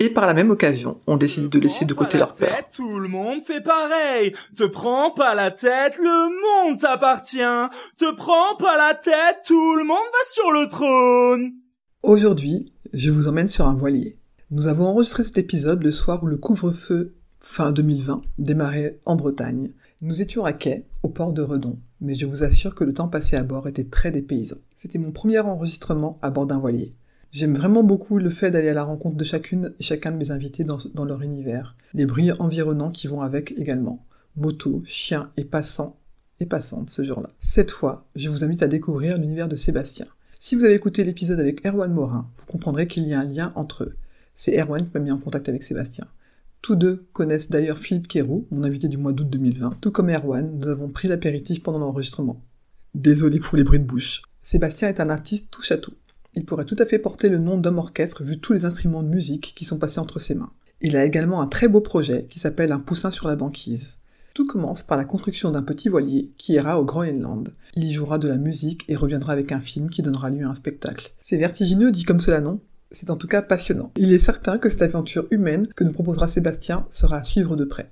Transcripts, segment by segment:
Et par la même occasion, on décide de laisser de côté leur peur. Tête, tout le monde fait pareil. Te prends pas la tête, le monde t'appartient. Te prends pas la tête, tout le monde va sur le trône. Aujourd'hui, je vous emmène sur un voilier. Nous avons enregistré cet épisode le soir où le couvre-feu fin 2020 démarrait en Bretagne. Nous étions à quai, au port de Redon, mais je vous assure que le temps passé à bord était très dépaysant. C'était mon premier enregistrement à bord d'un voilier. J'aime vraiment beaucoup le fait d'aller à la rencontre de chacune et chacun de mes invités dans, leur univers, les bruits environnants qui vont avec également, motos, chiens et passants et passantes ce jour-là. Cette fois, je vous invite à découvrir l'univers de Sébastien. Si vous avez écouté l'épisode avec Erwan Morin, vous comprendrez qu'il y a un lien entre eux. C'est Erwan qui m'a mis en contact avec Sébastien. Tous deux connaissent d'ailleurs Philippe Kérou, mon invité du mois d'août 2020. Tout comme Erwan, nous avons pris l'apéritif pendant l'enregistrement. Désolé pour les bruits de bouche. Sébastien est un artiste touche à tout. Il pourrait tout à fait porter le nom d'homme orchestre vu tous les instruments de musique qui sont passés entre ses mains. Il a également un très beau projet qui s'appelle Un poussin sur la banquise. Tout commence par la construction d'un petit voilier qui ira au Groenland. Il y jouera de la musique et reviendra avec un film qui donnera lieu à un spectacle. C'est vertigineux dit comme cela non? C'est en tout cas passionnant. Il est certain que cette aventure humaine que nous proposera Sébastien sera à suivre de près.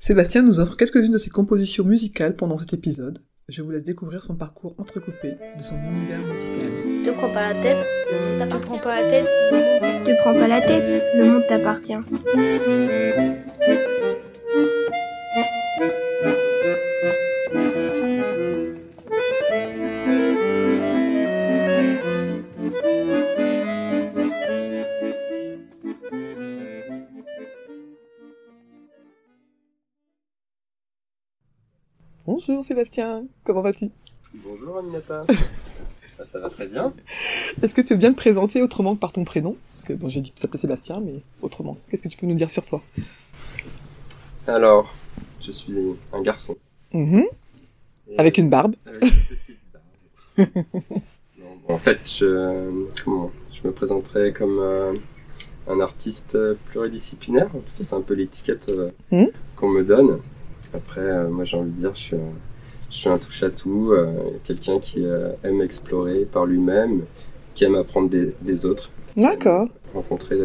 Sébastien nous offre quelques-unes de ses compositions musicales pendant cet épisode. Je vous laisse découvrir son parcours entrecoupé de son univers musical. Te prends pas la tête, le monde t'appartient. Te prends pas la tête, Te prends pas la tête, le monde t'appartient. Bonjour Sébastien, comment vas-tu? Bonjour Aminata. Ah, ça va très bien. Est-ce que tu veux bien te présenter autrement que par ton prénom? Parce que bon, j'ai dit que tu t'appelais Sébastien, mais autrement. Qu'est-ce que tu peux nous dire sur toi? Alors, je suis un garçon. Mhm. Avec une barbe. Avec une petite barbe. Non, bon, en fait, je, comment, je me présenterai comme euh, un artiste pluridisciplinaire. En tout cas, c'est un peu l'étiquette euh, Mhm. qu'on me donne. Après, euh, moi, j'ai envie de dire, je suis un, je suis un touche-à-tout, euh, quelqu'un qui euh, aime explorer par lui-même, qui aime apprendre des, des autres. D'accord. rencontrer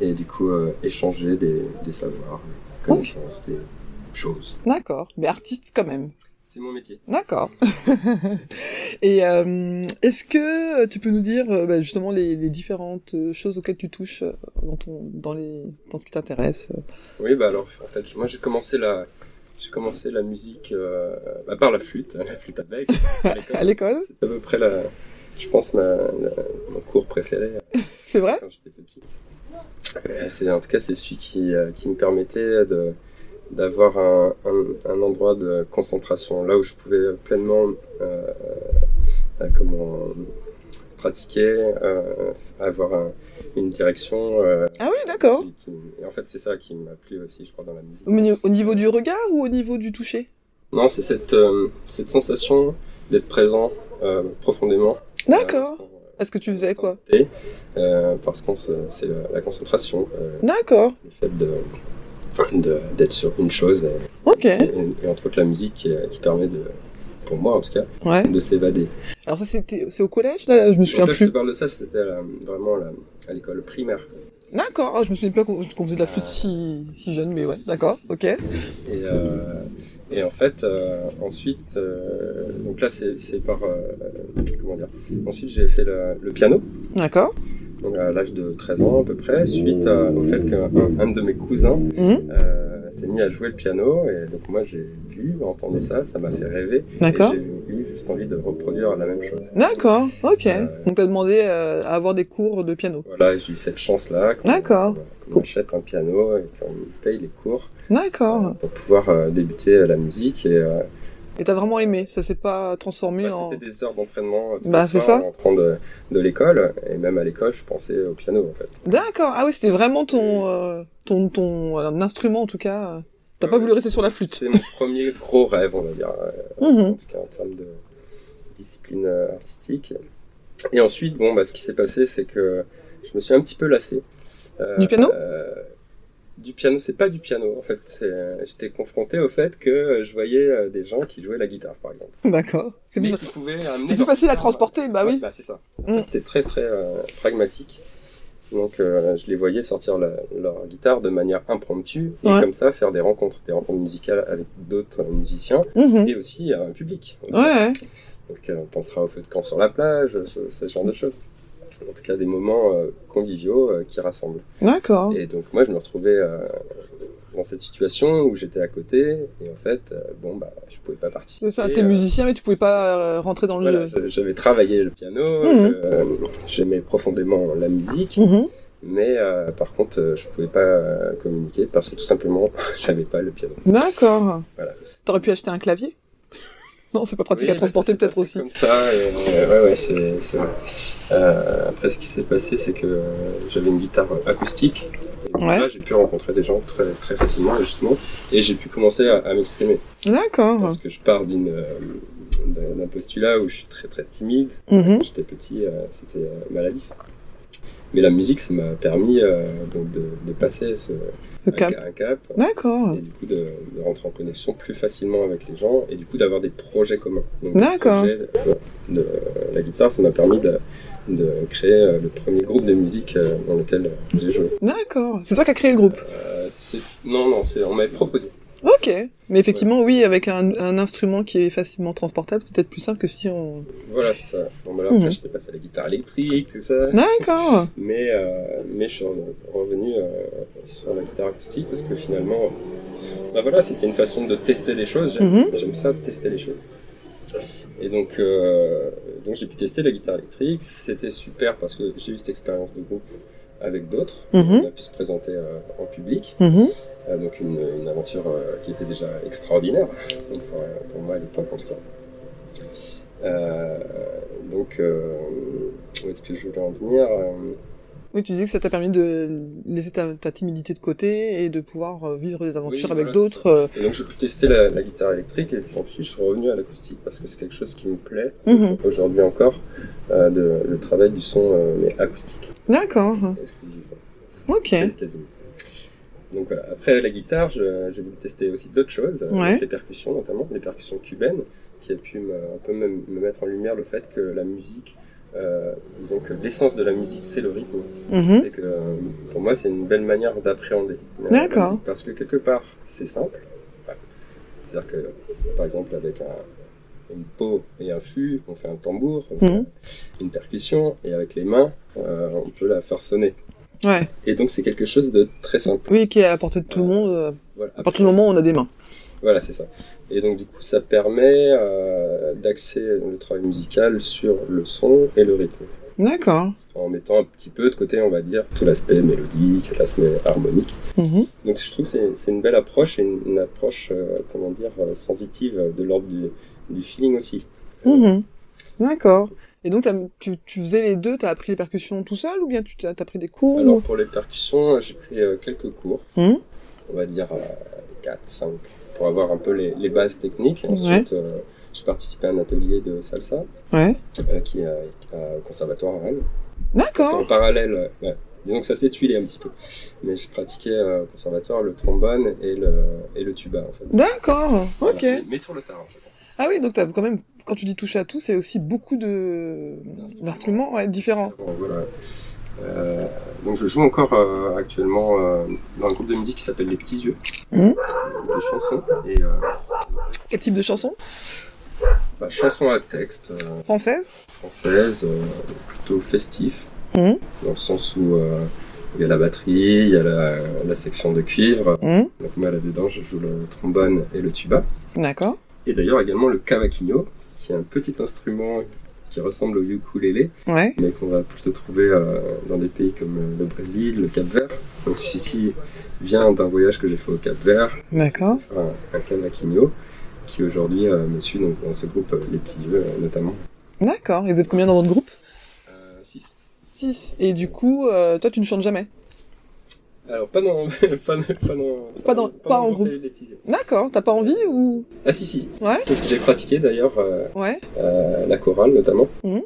et du coup échanger des, des savoirs, des connaissances, des choses. D'accord. Mais artiste quand même. C'est mon métier. D'accord. Et euh, est-ce que tu peux nous dire bah, justement les, les différentes choses auxquelles tu touches dans, ton, dans, les, dans ce qui t'intéresse? Oui, bah alors en fait, moi j'ai commencé la j'ai commencé la musique euh, à part la flûte, la flûte à bec. à l'école. C'est à peu près la, je pense ma, la- mon cours préféré C'est vrai quand j'étais petit. Euh, C'est en tout cas c'est celui qui, euh, qui me permettait de d'avoir un, un, un endroit de concentration là où je pouvais pleinement euh, euh, comment pratiquer, euh, avoir un- une direction. euh, Ah oui, d'accord. et en fait c'est ça qui m'a plu aussi je crois dans la musique. Au, ni- au niveau du regard ou au niveau du toucher? Non c'est cette euh, cette sensation d'être présent profondément. D'accord. Est-ce que tu faisais quoi? euh, parce que c'est la, la concentration, euh, D'accord. le fait de de- d'être sur une chose Ok. et- et entre autres la musique qui, qui permet de pour moi en tout cas Ouais. de s'évader. Alors ça c'était c'est au collège là Je me souviens là, je te plus. parle de ça c'était la- vraiment à la- à l'école primaire D'accord. Ah, je me souviens pas qu'on faisait de la flûte si, si jeune, mais ouais. D'accord. Ok. et euh, et en fait euh, ensuite euh, donc là c'est par euh, comment dire ensuite j'ai fait le, le piano D'accord. à l'âge de 13 ans à peu près, suite à- au fait qu'un un de mes cousins Mhm. euh, s'est mis à jouer le piano, et donc moi j'ai vu, entendu ça, ça m'a fait rêver, D'accord. j'ai eu juste envie de reproduire la même chose. D'accord. Ok. Euh, Donc t'as demandé euh, à avoir des cours de piano. Voilà, j'ai eu cette chance-là, D'accord. qu'on Cool. achète un piano et qu'on paye les cours D'accord. euh, pour pouvoir euh, débuter à la musique, et, Et t'as vraiment aimé Ça s'est pas transformé Bah, en... C'était des heures d'entraînement euh, Bah, c'est ça. en rentrant de, de l'école. Et même à l'école, je pensais au piano en fait. D'accord. Ah oui, c'était vraiment ton, euh, ton, ton instrument en tout cas. T'as pas voulu rester sur la flûte. C'est mon premier gros rêve, on va dire. euh, Mhm. En tout cas, en termes de discipline artistique. Et ensuite, bon, bah, ce qui s'est passé, c'est que je me suis un petit peu lassé. Euh, Du piano? Euh, Du piano, c'est pas du piano en fait. Euh, J'étais confronté au fait que euh, je voyais euh, des gens qui jouaient la guitare, par exemple. D'accord. C'est plus, plus facile à transporter, bah Ouais, oui. bah, c'est ça. Mm. C'était très très euh, pragmatique. Donc euh, je les voyais sortir la- leur guitare de manière impromptue et Ouais. comme ça faire des rencontres, des rencontres musicales avec d'autres musiciens Mhm. et aussi un public. Ouais, ouais. donc euh, on pensera au feu de camp sur la plage, ce, ce genre de choses. En tout cas des moments euh, conviviaux euh, qui rassemblent. D'accord. Et donc moi je me retrouvais euh, dans cette situation où j'étais à côté et en fait bon bah je pouvais pas participer. C'est ça, t'es musicien mais tu pouvais pas rentrer dans le... j'avais travaillé le piano, euh, j'aimais profondément la musique, Mhm. mais euh, par contre, euh, je pouvais pas euh, communiquer parce que tout simplement, j'avais pas le piano. D'accord. Voilà. T'aurais pu acheter un clavier? Non, c'est pas pratique Oui, à transporter peut-être aussi. Comme ça, et, euh, ouais, ouais, c'est vrai. Euh, après, ce qui s'est passé, c'est que euh, j'avais une guitare acoustique. Et Ouais. là, j'ai pu rencontrer des gens très, très facilement, justement, et j'ai pu commencer à, à m'exprimer. D'accord. Parce que je pars d'une euh, d'un postulat où je suis très très timide. Mhm. Quand j'étais petit, c'était maladif. Mais la musique, ça m'a permis donc de, de passer ce, Le un, cap. ca- un cap D'accord. et du coup de, de rentrer en connexion plus facilement avec les gens et du coup d'avoir des projets communs. Donc, D'accord. de, de la guitare, ça m'a permis de, de créer euh, le premier groupe de musique euh, dans lequel euh, j'ai joué. D'accord. C'est toi qui as créé le groupe Euh, c'est- non, non, c'est on m'avait proposé. Ok. Mais effectivement, oui, avec un, un instrument qui est facilement transportable, c'est peut-être plus simple que si on... Voilà, c'est ça. Bon, bah là, après, Mhm. j'étais passé à la guitare électrique, tout ça. D'accord. Mais, euh, mais je suis revenu euh, sur la guitare acoustique parce que finalement, bah voilà, c'était une façon de tester les choses. J'aime Mhm. j'aime ça, tester les choses. Et donc, euh, donc j'ai pu tester la guitare électrique. C'était super parce que j'ai eu cette expérience de groupe avec d'autres. Mhm. On a pu se présenter en public. Euh, donc une, une aventure euh, qui était déjà extraordinaire pour, euh, pour moi à l'époque en tout cas. Donc où est-ce que je voulais en venir Oui, tu dis que ça t'a permis de laisser ta, ta timidité de côté et de pouvoir vivre des aventures Oui, avec voilà, d'autres. Et donc j'ai pu tester la, la guitare électrique et puis ensuite je suis revenu à l'acoustique parce que c'est quelque chose qui me plaît Mhm. aujourd'hui encore, euh, de, le travail du son euh, mais acoustique D'accord. Ok. Quasiment. Donc voilà. Après la guitare, j'ai voulu tester aussi d'autres choses, euh, Ouais. les percussions notamment, les percussions cubaines, qui a pu me, un peu me, me mettre en lumière le fait que la musique, euh, disons que l'essence de la musique c'est le rythme, Mhm. et que euh, pour moi c'est une belle manière d'appréhender. D'accord. musique, Parce que quelque part c'est simple. Ouais. C'est-à-dire que par exemple avec un, une peau et un fût, on fait un tambour, Mhm. une percussion, et avec les mains, euh, on peut la faire sonner. Ouais. Et donc c'est quelque chose de très simple. Oui, qui est à la portée de tout le monde. euh, Voilà, À partir du moment où on a des mains. Voilà, c'est ça. Et donc du coup, ça permet euh, d'axer le travail musical sur le son et le rythme, D'accord. en mettant un petit peu de côté, on va dire, tout l'aspect mélodique, l'aspect harmonique. Mhm. Donc je trouve que c'est- une belle approche et une, une approche, euh, comment dire, euh, sensitive euh, de l'ordre du, du feeling aussi. Mhm. D'accord. Et donc, tu, tu faisais les deux, t'as appris les percussions tout seul ou bien tu as pris des cours Alors pour les percussions, euh, j'ai pris euh, quelques cours, Mhm. on va dire 4, 5, pour avoir un peu les, les bases techniques. Ensuite, euh, j'ai participé à un atelier de salsa Ouais. euh, qui est au conservatoire à Rennes. D'accord. qu'en parallèle, euh, ouais, disons que ça s'est tuilé un petit peu. Mais j'ai pratiqué euh, au conservatoire le trombone et le, et le tuba en fait. D'accord. Voilà. Ok. Mais, mais sur le tard en fait. Ah oui, donc t'as quand même, quand tu dis toucher à tout, c'est aussi beaucoup de d'instruments ouais, différents. Bon, voilà. Euh, donc je joue encore euh, actuellement euh, dans un groupe de musique qui s'appelle Les Petits Yeux, de chansons et Quel type de chanson bah, chansons à texte Française françaises, euh, plutôt festif, Mhm. dans le sens où il y a la batterie, il y a la, la section de cuivre. Mhm. Donc moi là-dedans, je joue le trombone et le tuba. D'accord. Et d'ailleurs également le cavaquinho, qui est un petit instrument qui ressemble au ukulélé, Ouais. mais qu'on va plutôt trouver euh, dans des pays comme euh, le Brésil, le Cap-Vert. Donc celui-ci vient d'un voyage que j'ai fait au Cap-Vert, D'accord. un, un cavaquinho, qui aujourd'hui me suit donc, dans ce groupe Les Petits Jeux notamment. D'accord. Et vous êtes combien dans votre groupe? 6. 6. Et du coup, toi, tu ne chantes jamais? Alors, pas dans, pas, dans, pas dans, pas, dans, pas, en groupe. D'accord, t'as pas envie ou? Ah si si. Ouais. C'est ce que j'ai pratiqué d'ailleurs. Euh, ouais. Euh, la chorale notamment. Mmh.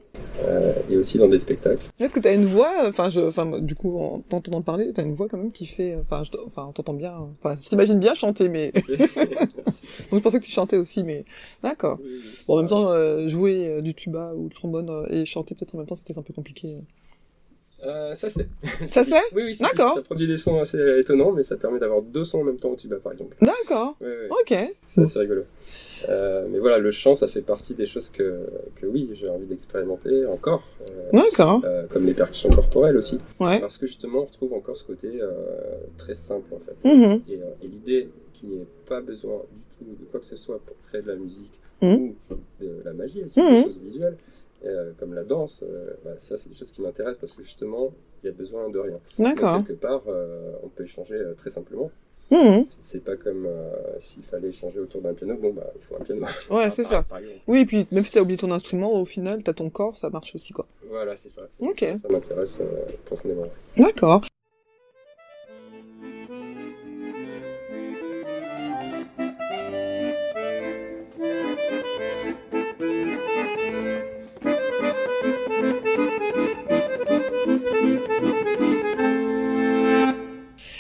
Euh, et aussi dans des spectacles. Est-ce que t'as une voix Enfin, je, enfin, du coup, en t'entendant parler, t'as une voix quand même qui fait. Enfin, je, enfin, t'entends bien. Enfin, je t'imagine bien chanter, mais. Donc je pensais que tu chantais aussi, mais d'accord. bon, en même temps, jouer du tuba ou du trombone et chanter peut-être en même temps, c'est peut-être un peu compliqué. Euh, ça se fait. Ça se fait Oui, oui, D'accord. Ça produit des sons assez étonnants, mais ça permet d'avoir deux sons en même temps au tuba, par exemple. D'accord. Ok. C'est assez rigolo. Euh, mais voilà, le chant, ça fait partie des choses que, que oui, j'ai envie d'expérimenter encore. Euh, D'accord. Euh, comme les percussions corporelles aussi. Ouais. Parce que justement, on retrouve encore ce côté très simple, en fait. Mhm. Et, et l'idée qu'il n'y ait pas besoin du tout de quoi que ce soit pour créer de la musique Mhm. ou de la magie aussi, Mhm. des choses visuelles. Euh, comme la danse, euh, bah, ça c'est des choses qui m'intéressent parce que justement il y a besoin de rien. D'accord. Quelque part, euh, on peut échanger euh, très simplement. Mhm. C'est pas comme s'il fallait échanger autour d'un piano, bon bah il faut un piano. Ouais, c'est ça. par. Oui, et puis même si t'as oublié ton instrument, au final, t'as ton corps, ça marche aussi, quoi. Voilà, c'est ça. Ok. Ça m'intéresse euh, profondément. D'accord.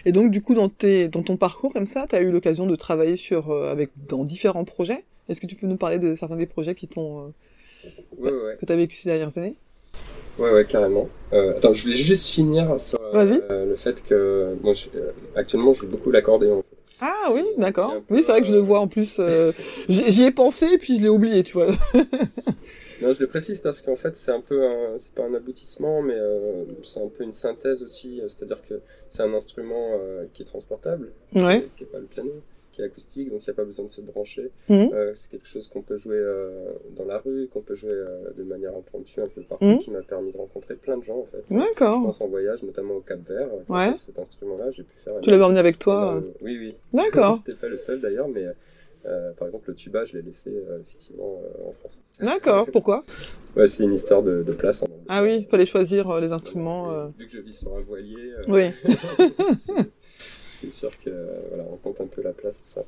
Et donc, du coup, dans, tes, dans ton parcours comme ça, tu as eu l'occasion de travailler sur, euh, avec, dans différents projets? Est-ce que tu peux nous parler de certains des projets qui t'ont, euh, Ouais, ouais, ouais. que tu as vécu ces dernières années? Ouais, ouais, carrément. Euh, attends, je voulais juste finir sur euh, le fait que moi, je- euh, actuellement, je joue beaucoup l'accordéon. Ah oui, d'accord. Oui, c'est vrai que je le euh, vois en plus. euh, j'y j'y ai pensé, puis je l'ai oublié, tu vois. Non, je le précise parce qu'en fait, c'est un peu, un- c'est pas un aboutissement, mais euh, c'est un peu une synthèse aussi. euh, C'est-à-dire que c'est un instrument euh, qui est transportable, Ouais. ce qui n'est pas le piano, qui est acoustique, donc il n'y a pas besoin de se brancher. Mhm. Euh, c'est quelque chose qu'on peut jouer dans la rue, qu'on peut jouer de manière impromptue un peu partout, Mhm. qui m'a permis de rencontrer plein de gens en fait. Je D'accord. pense en voyage, notamment au Cap Vert. Ouais. cet instrument-là, j'ai pu faire. Tu l'avais emmené avec toi. Oui, oui. D'accord. C'était pas le seul d'ailleurs, mais euh, par exemple le tuba, je l'ai laissé euh, effectivement euh, en France. D'accord. Pourquoi? Ouais, c'est une histoire de, de place. hein. Ah oui, il fallait choisir les instruments. Vu que je vis sur un voilier, Oui. c'est- sûr que voilà, on compte un peu la place, tout ça.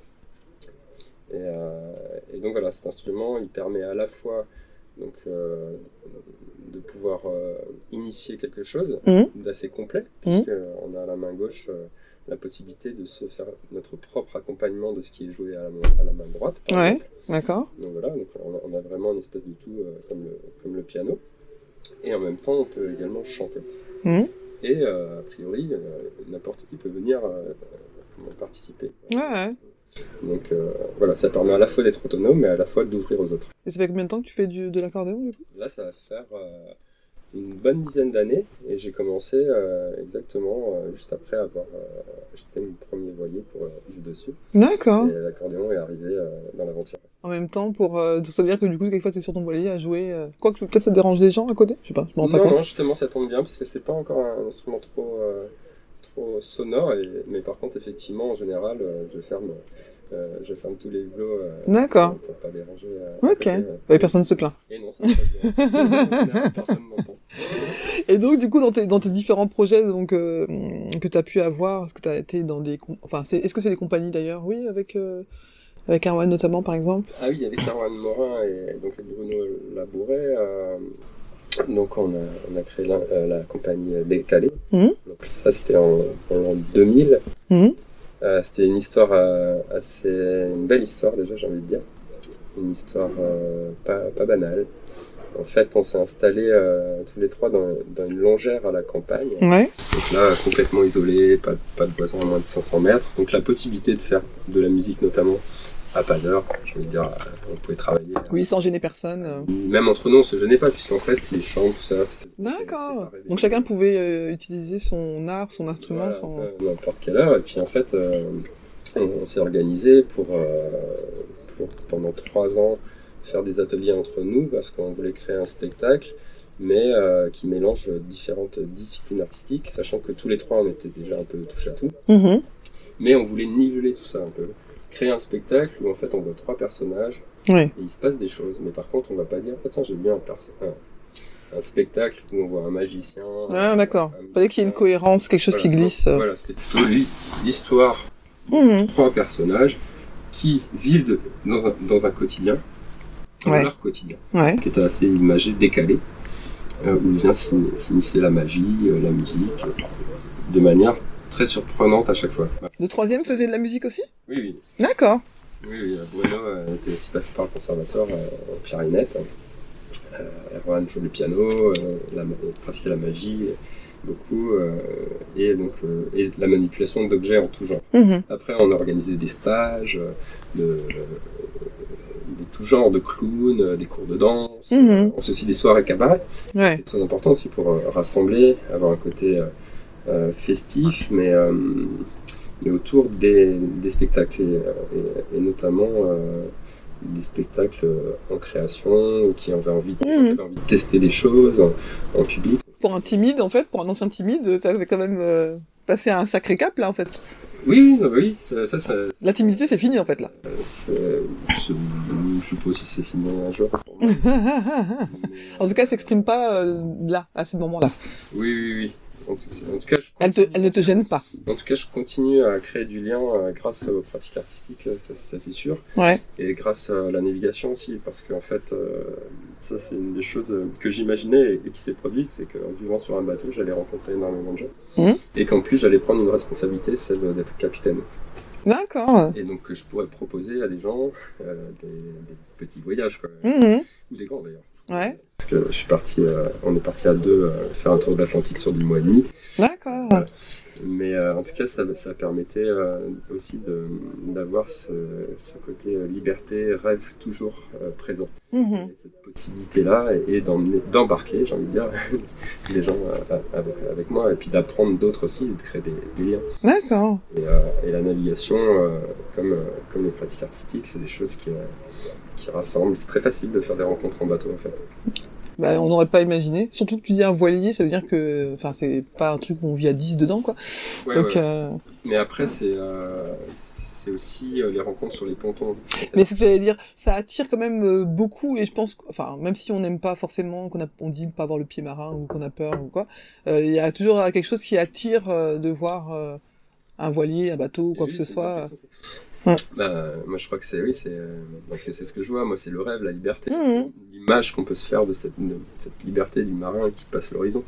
Et, et donc voilà, cet instrument, il permet à la fois donc, de pouvoir initier quelque chose Mhm. d'assez complet, Mhm. puisqu'on a à la main gauche la possibilité de se faire notre propre accompagnement de ce qui est joué à la main, à la main droite. Ouais. D'accord. Donc voilà, donc on, a, on a vraiment une espèce de tout euh, comme, le, comme le piano. Et en même temps, on peut également chanter. Mhm. Et euh, a priori, euh, n'importe qui peut venir participer. Ouais, ouais. Donc voilà, ça permet à la fois d'être autonome, mais à la fois d'ouvrir aux autres. Et ça fait combien de temps que tu fais du, de l'accordéon, du coup? Là, ça va faire une bonne dizaine d'années, et j'ai commencé euh, exactement euh, juste après avoir euh, acheté mon premier voilier pour vivre dessus. D'accord. Et l'accordéon est arrivé dans l'aventure. En même temps, pour ça veut dire que du coup, quelquefois, t'es sur ton voilier à jouer. Quoi que peut-être ça dérange des gens à côté? Je sais pas, je m'en rends pas Non, compte. non, justement, ça tombe bien parce que c'est pas encore un instrument trop, trop sonore. Et, mais par contre, effectivement, en général, je ferme, euh, je ferme tous les hublots euh, D'accord. pour, pour pas déranger. euh, Ok. côté. Ouais, personne ne se plaint. Et non, ça personne m'entend. Et donc, du coup, dans tes, dans tes différents projets donc, euh, que tu as pu avoir, est-ce que tu as été dans des... Enfin, c'est- est-ce que c'est des compagnies d'ailleurs? Oui, avec, euh, avec Erwan notamment, par exemple Ah oui, avec Erwan Morin et donc avec Bruno Labouret, euh, donc on a, on a créé la, euh, la compagnie Décalé. Mhm. Donc ça, c'était en, en 2000. Mhm. Euh, c'était une histoire euh, assez. une belle histoire déjà, j'ai envie de dire. Une histoire euh, pas, pas banale. En fait, on s'est installés tous les trois dans, dans une longère à la campagne. Ouais. Donc là, complètement isolé, pas, pas de voisins à moins de 500 mètres. Donc la possibilité de faire de la musique, notamment à pas d'heure. Je veux dire, euh, on pouvait travailler. Oui, sans gêner personne. euh. Même entre nous, on se gênait pas, puisqu'en fait, les chants, tout ça. c'était- D'accord. Donc chacun pouvait euh, utiliser son art, son instrument, Voilà, sans... euh, n'importe quelle heure. Et puis en fait, euh, on, on s'est organisé pour, euh, pour pendant trois ans faire des ateliers entre nous parce qu'on voulait créer un spectacle, mais euh, qui mélange différentes disciplines artistiques, sachant que tous les trois on était déjà un peu touche à tout, Mhm. mais on voulait niveler tout ça un peu, créer un spectacle où en fait on voit trois personnages et il se passe des choses. Mais par contre, on va pas dire, ah, tiens, j'ai vu un, un, spectacle où on voit un magicien. Ah, d'accord. un Fallait qu'il y ait une cohérence, quelque chose Voilà. qui glisse. euh. Voilà, c'était plutôt l'hi- l'histoire Mhm. trois personnages qui vivent de- dans, un, dans un quotidien, dans Ouais. leur quotidien, Ouais. qui était assez imagé, décalé, euh, où vient s'initier la magie, euh, la musique, euh, de manière très surprenante à chaque fois. Le troisième faisait de la musique aussi? Oui, oui. D'accord. Oui, oui, euh, Bruno euh, était aussi passé par le conservatoire euh, en clarinette. Erwan jouait le piano, la, pratiquait la magie, beaucoup, euh, et donc euh, et la manipulation d'objets en tout genre. Mhm. Après, on a organisé des stages de, de tout genre, de clowns, des cours de danse. Euh, On fait aussi des soirées cabaret. Ouais. C'est très important aussi pour rassembler, avoir un côté euh, festif, mais, euh, mais autour des, des spectacles, et, euh, et- et notamment euh, des spectacles euh, en création, ou qui avaient envie, de- avaient envie de tester des choses en, en public. Pour un timide, en fait, pour un ancien timide, t'avais quand même euh, passé un sacré cap, là, en fait. Oui, oui, oui, ça, ça, ça, La timidité, c'est fini, en fait, là. je sais pas si c'est fini un jour. en tout cas, elle s'exprime pas euh, là, à ce moment-là. Oui, oui, oui. En tout, cas, je Elle, te, continue- elle ne te gêne pas. En tout cas, je continue à créer du lien euh, grâce aux pratiques artistiques, euh, ça, ça, c'est sûr, Ouais. et grâce à la navigation aussi, parce qu'en fait, euh, ça c'est une des choses que j'imaginais et, qui s'est produite, c'est qu'en vivant sur un bateau, j'allais rencontrer énormément de gens, Mhm. et qu'en plus j'allais prendre une responsabilité, celle d'être capitaine, D'accord. et donc que je pourrais proposer à des gens euh, des, des petits voyages, quoi, Mhm. ou des grands d'ailleurs. Ouais. Parce que je suis parti, euh, on est parti à deux euh, faire un tour de l'Atlantique sur 10 mois et demi. D'accord. Mais euh, en tout cas, ça, ça permettait aussi d'avoir ce, ce côté liberté, rêve toujours présent. Mhm. Et cette possibilité-là, et, d'embarquer, j'ai envie de dire, des gens avec, avec moi, et puis d'apprendre d'autres aussi, et de créer des, des liens. D'accord. Et, et la navigation, comme, comme les pratiques artistiques, c'est des choses qui, qui rassemblent. C'est très facile de faire des rencontres en bateau, en fait. Bah, on n'aurait pas imaginé. Surtout que tu dis un voilier, ça veut dire que, enfin, c'est pas un truc où on vit à 10 dedans, quoi. Ouais, Donc, ouais. euh, Mais après, c'est euh, c'est aussi euh, les rencontres sur les pontons. Mais ce que j'allais dire, ça attire quand même beaucoup, et je pense, enfin, même si on n'aime pas forcément, qu'on a, on dit pas avoir le pied marin ou qu'on a peur ou quoi, il y a toujours quelque chose qui attire de voir un voilier, un bateau ou quoi Et que ce c'est soit. ça, Bah, moi, je crois que c'est oui, c'est euh, parce que c'est ce que je vois. Moi, c'est le rêve, la liberté, Mhm. l'image qu'on peut se faire de cette, de cette liberté du marin qui passe l'horizon.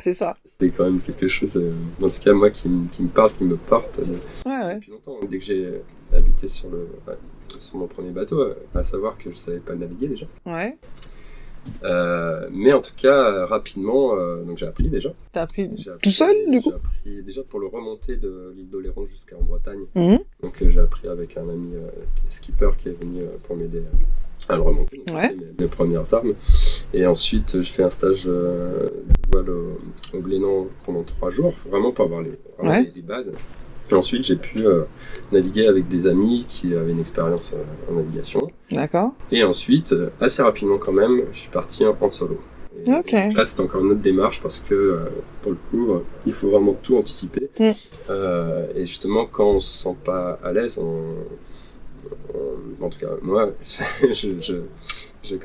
C'est ça. C'est quand même quelque chose, euh, en tout cas moi, qui, me- qui me parle, qui me porte euh, Ouais, ouais. depuis longtemps. Dès que j'ai habité sur le ouais, sur mon premier bateau, à savoir que je savais pas naviguer déjà. Ouais. Euh, mais en tout cas, euh, rapidement, euh, donc j'ai appris déjà. T'as appris J'ai appris- tout seul, du coup J'ai appris déjà pour le remonter de l'île d'Oléron jusqu'en Bretagne. Mhm. Donc j'ai appris avec un ami skipper qui est venu pour m'aider à le remonter. Donc, Ouais. mes, mes premières armes. Et ensuite, je fais un stage de voile au, au Glénan pendant trois jours, vraiment pour avoir les, vraiment Ouais. les, les bases. Ensuite, j'ai pu euh, naviguer avec des amis qui avaient une expérience euh, en navigation. D'accord. Et ensuite, euh, assez rapidement quand même, je suis parti en, en solo. Et, Ok. et là, c'est encore une autre démarche parce que, pour le coup, il faut vraiment tout anticiper. Mm. Et justement, quand on se sent pas à l'aise, on, on- en tout cas, moi, je, je- euh,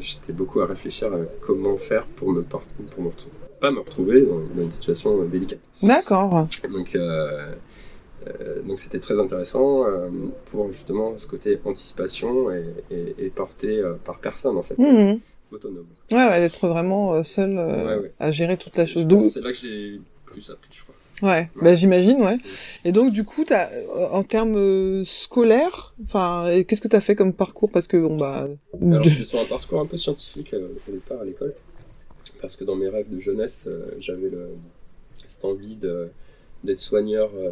j'étais beaucoup à réfléchir à comment faire pour me, pour me retrouver- pas me retrouver dans, dans une situation délicate. D'accord. Donc, euh, euh, donc c'était très intéressant euh, pour justement ce côté anticipation et, et, et porté par personne en fait, Mhm. autonome. Ouais, ouais, d'être vraiment seul Ouais, ouais. à gérer toute la Je chose. C'est là que j'ai plus appris, je crois. ouais, bah, j'imagine, ouais. Et donc, du coup, en termes scolaires, enfin, qu'est-ce que t'as fait comme parcours? Parce que, bon, bah... Alors de- j'étais sur un parcours un peu scientifique euh, au départ à l'école, parce que dans mes rêves de jeunesse, euh, j'avais le, cette envie d'être soigneur euh,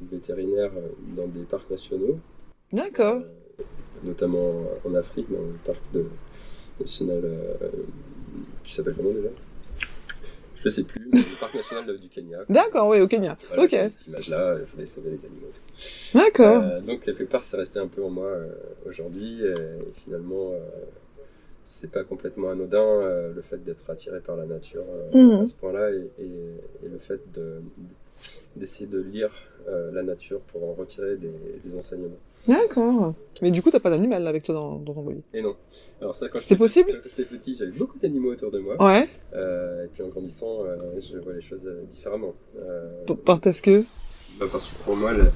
vétérinaire euh, dans des parcs nationaux. D'accord. Notamment en Afrique, dans le parc de, national qui s'appelle comment déjà? Je sais plus, mais le parc national du Kenya. D'accord, oui, au Kenya. Voilà, ok. Cette image-là, je voulais sauver les animaux. D'accord. Euh, donc quelque part, c'est resté un peu en moi euh, aujourd'hui, et, finalement, euh, c'est pas complètement anodin euh, le fait d'être attiré par la nature euh, Mhm. à ce point-là, et, et- et le fait de, d'essayer de lire euh, la nature pour en retirer des, des enseignements. D'accord. Mais du coup, t'as pas d'animal avec toi dans, dans ton voilier. Et non. Alors ça, quand C'est j'étais- possible? Quand j'étais petit, j'avais beaucoup d'animaux autour de moi. Ouais. Et puis en grandissant, je vois les choses différemment. Parce que? bah, parce que pour moi, le-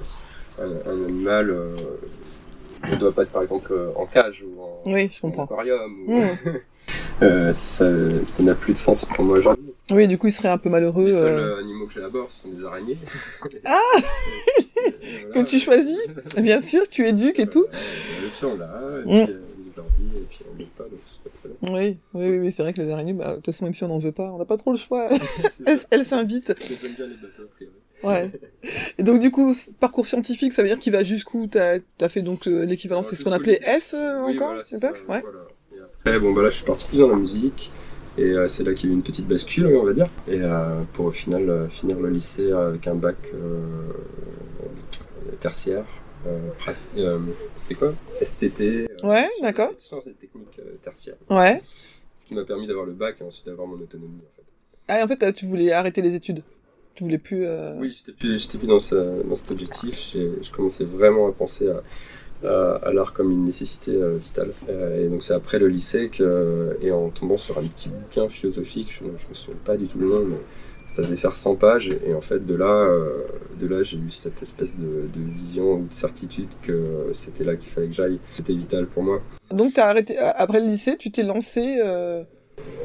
un, un animal ne doit pas être par exemple euh, en cage ou en, Oui, je en comprends. aquarium. ou- Mmh. Euh, ça n'a plus de sens pour moi aujourd'hui. Oui, du coup, il serait un peu malheureux. Les seuls euh, animaux que ce sont des araignées. Ah Que tu choisis Bien sûr, tu éduques et tout. Euh, le là, et Mm. euh, vie, et puis on ne pas, donc c'est pas très bien. Oui, oui, oui, oui, c'est vrai que les araignées, bah, de toute façon, même si on n'en veut pas, on n'a pas trop le choix. Elles s'invitent. Ils aiment bien les bateaux, a priori. Ouais. Et donc, du coup, parcours scientifique, ça veut dire qu'il va jusqu'où? T'as as fait donc euh, l'équivalent, c'est ce qu'on appelait. S euh, Oui, encore voilà, c'est ça, Ouais. voilà. Et après, bon, bah là, je suis parti plus dans la musique. Et euh, c'est là qu'il y a eu une petite bascule, on va dire. Et euh, pour au final finir le lycée avec un bac tertiaire. C'était quoi? STT. Ouais, d'accord. Sciences et techniques tertiaires. Ouais. Ce qui m'a permis d'avoir le bac et ensuite d'avoir mon autonomie. En fait. Ah, et en fait, là, tu voulais arrêter les études? Tu voulais plus. euh, Oui, j'étais plus, j'étais plus dans, ce- dans cet objectif. J'ai- Je commençais vraiment à penser à, à, à l'art comme une nécessité euh, vitale. Euh, et donc c'est après le lycée que, et en tombant sur un petit bouquin philosophique, je, je me souviens pas du tout le nom, mais ça devait faire 100 pages. Et en fait, de là, euh, de là, j'ai eu cette espèce de, de vision ou de certitude que c'était là qu'il fallait que j'aille. C'était vital pour moi. Donc, t'as arrêté. Après le lycée, tu t'es lancé.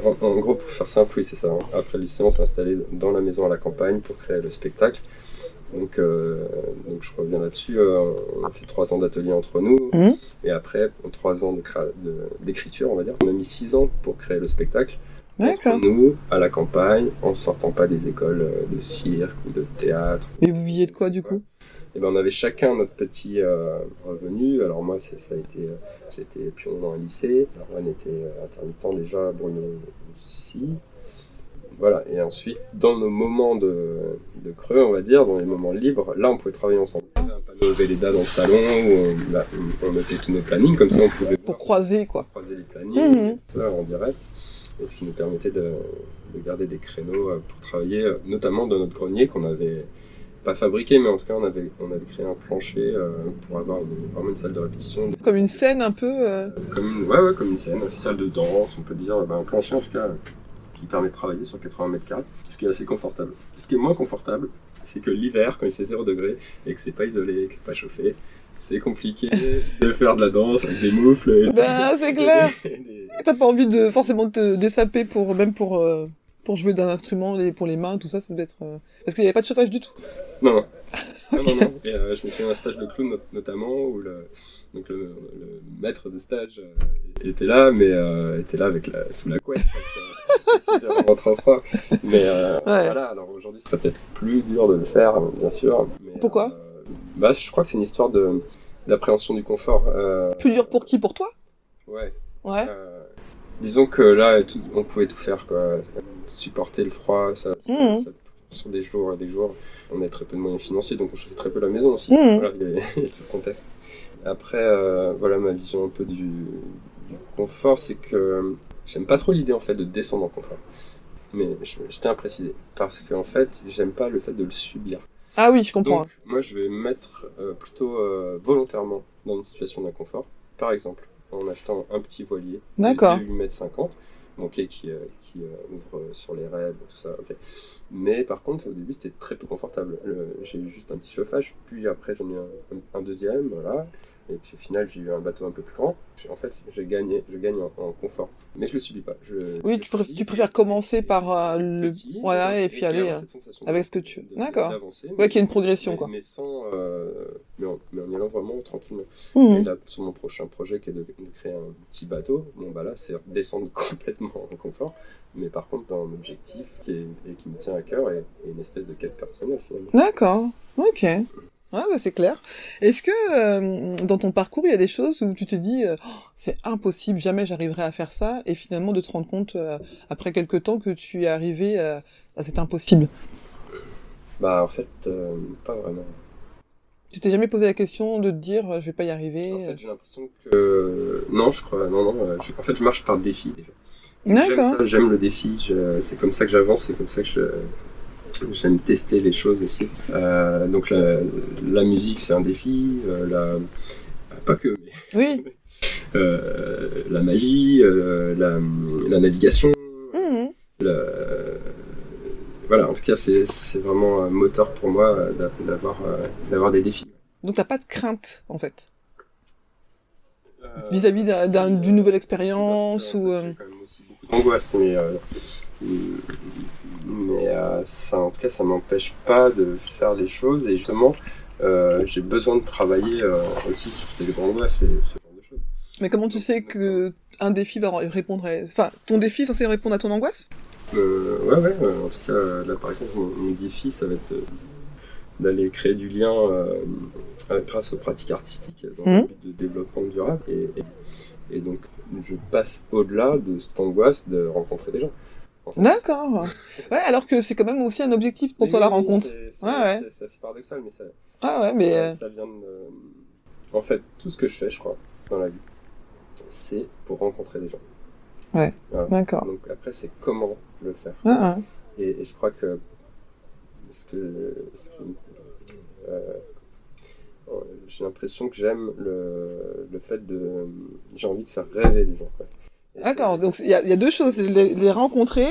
En, en gros, pour faire simple, oui, c'est ça. hein. Après le lycée, on s'est installé dans la maison à la campagne pour créer le spectacle. Donc, euh, donc je reviens là-dessus. euh, on a fait trois ans d'atelier entre nous. Mhm. Et après, trois ans de créa- de- d'écriture, on va dire. On a mis six ans pour créer le spectacle. Entre nous, à la campagne, en sortant pas des écoles euh, de cirque ou de théâtre. Mais vous viviez de quoi, du coup? Et ben, on avait chacun notre petit euh, revenu. Alors moi, ça a été, euh, j'ai été pion dans un lycée. Arwan était intermittent déjà, Bruno aussi. Voilà. Et ensuite, dans nos moments de, de creux, on va dire, dans les moments libres, là, on pouvait travailler ensemble. On avait un panneau Véleda dans le salon où on, là, on notait tous nos plannings, comme ça, on pouvait Pour voir, croiser, quoi. croiser les plannings, Mhm. ça, en direct. Et ce qui nous permettait de, de garder des créneaux euh, pour travailler, euh, notamment dans notre grenier qu'on avait pas fabriqué, mais en tout cas, on avait, on avait créé un plancher euh, pour avoir une, vraiment une salle de répétition. Comme une scène un peu. euh, Comme une, ouais, ouais, comme une scène, une salle de danse, on peut dire, ben, un plancher en tout cas, qui permet de travailler sur 80 mètres carrés, ce qui est assez confortable. Ce qui est moins confortable, c'est que l'hiver, quand il fait 0 degré et que c'est pas isolé, que c'est pas chauffé, c'est compliqué de faire de la danse avec des moufles. Et... Ben, c'est clair. des- T'as pas envie de forcément te dessaper pour même pour euh, pour jouer d'un instrument, pour les mains, tout ça, ça doit être. euh, Parce qu'il n'y avait pas de chauffage du tout. Non, non. Non, non, non. Et euh, je me souviens d'un stage de clown not- notamment où le, donc le, le maître de stage était là, mais euh, était là avec la, sous la couette. vraiment trop froid. Mais euh, voilà, alors aujourd'hui, c'est peut-être plus dur de le faire, bien sûr. Mais, Pourquoi Bah, je crois que c'est une histoire de d'appréhension du confort. Euh, Plus dur pour qui? Pour toi? Ouais. Ouais. Euh, disons que là, tout- on pouvait tout faire, quoi. Supporter le froid, ça, ça- Mhm. ça- sur des jours et des jours. On a très peu de moyens financiers, donc on chauffait très peu la maison aussi. Mhm. Voilà, il y avait il y a tout le contexte. Après, euh, voilà ma vision un peu du, du confort, c'est que j'aime pas trop l'idée en fait de descendre en confort. Mais je, je tiens à préciser, parce qu'en fait, j'aime pas le fait de le subir. Ah oui, je comprends. Donc, moi, je vais me mettre euh, plutôt euh, volontairement dans une situation d'inconfort. Par exemple, en achetant un petit voilier de 8 m 50, ok, qui, euh, qui ouvre sur les rêves, tout ça. Mais par contre, au début, c'était très peu confortable. Le- J'ai eu juste un petit chauffage, puis après, j'en ai un- un deuxième, voilà. Et puis au final, j'ai eu un bateau un peu plus grand. En fait, j'ai gagné, je gagne en, en confort. Mais je le subis pas. Je, Oui, je tu, préfères- choisis tu préfères commencer par euh, le. petit, Voilà, et puis aller euh, avec ce que tu. D'accord. Ouais, qu'il y ait une progression, mais, quoi. Mais sans. euh, mais, en, mais en y allant vraiment tranquillement. Mhm. Et là, sur mon prochain projet qui est de, de créer un petit bateau, bon bah là, c'est descendre complètement en confort. Mais par contre, dans un objectif qui, est, et qui me tient à cœur et, et une espèce de quête personnelle finalement. D'accord. Ok. Ouais, bah, c'est clair. Est-ce que euh, dans ton parcours, il y a des choses où tu te dis euh, Oh, c'est impossible, jamais j'arriverai à faire ça, et finalement de te rendre compte euh, après quelques temps que tu es arrivé à cet impossible? Bah en fait, pas vraiment. Tu t'es jamais posé la question de te dire je vais pas y arriver En fait, j'ai l'impression que. Non, je crois. Non, non. je- En fait, je marche par défi déjà. J'aime D'accord. ça, j'aime le défi. je- C'est comme ça que j'avance, c'est comme ça que je, J'aime tester les choses aussi. Euh, donc la, la musique, c'est un défi. euh, la, pas que, mais Oui. euh, la magie, la, la navigation. Mhm. Voilà, en tout cas, c'est c'est vraiment un moteur pour moi d'a- d'avoir d'avoir des défis. Donc t'as pas de crainte, en fait. Vis-à-vis d'une nouvelle expérience ou, j'ai quand même aussi beaucoup d'angoisse, mais, mais euh, ça, en tout cas, ça m'empêche pas de faire les choses et justement, euh, j'ai besoin de travailler euh, aussi sur ces angoisses et ce genre de choses. Mais comment tu sais que un défi va répondre à... Enfin, ton défi est censé répondre à ton angoisse? Euh, ouais, ouais, en tout cas, là par exemple, mon, défi, ça va être d'aller créer du lien euh, grâce aux pratiques artistiques dans le but de développement durable. Et, et, et donc, je passe au-delà de cette angoisse de rencontrer des gens. D'accord. Ouais, alors que c'est quand même aussi un objectif pour Oui, toi la rencontre. c'est- Ouais, ouais. assez paradoxal, mais ça, Ah ouais, mais... ça, euh, ça vient de. En fait, tout ce que je fais, je crois, dans la vie, c'est pour rencontrer des gens. Voilà. D'accord. Donc après, c'est comment le faire. Ah, ah. Et, et je crois que ce que, ce qui, euh, j'ai l'impression que j'aime le, le fait de, j'ai envie de faire rêver les gens. quoi. D'accord, donc il y y a deux choses, les, les rencontrer,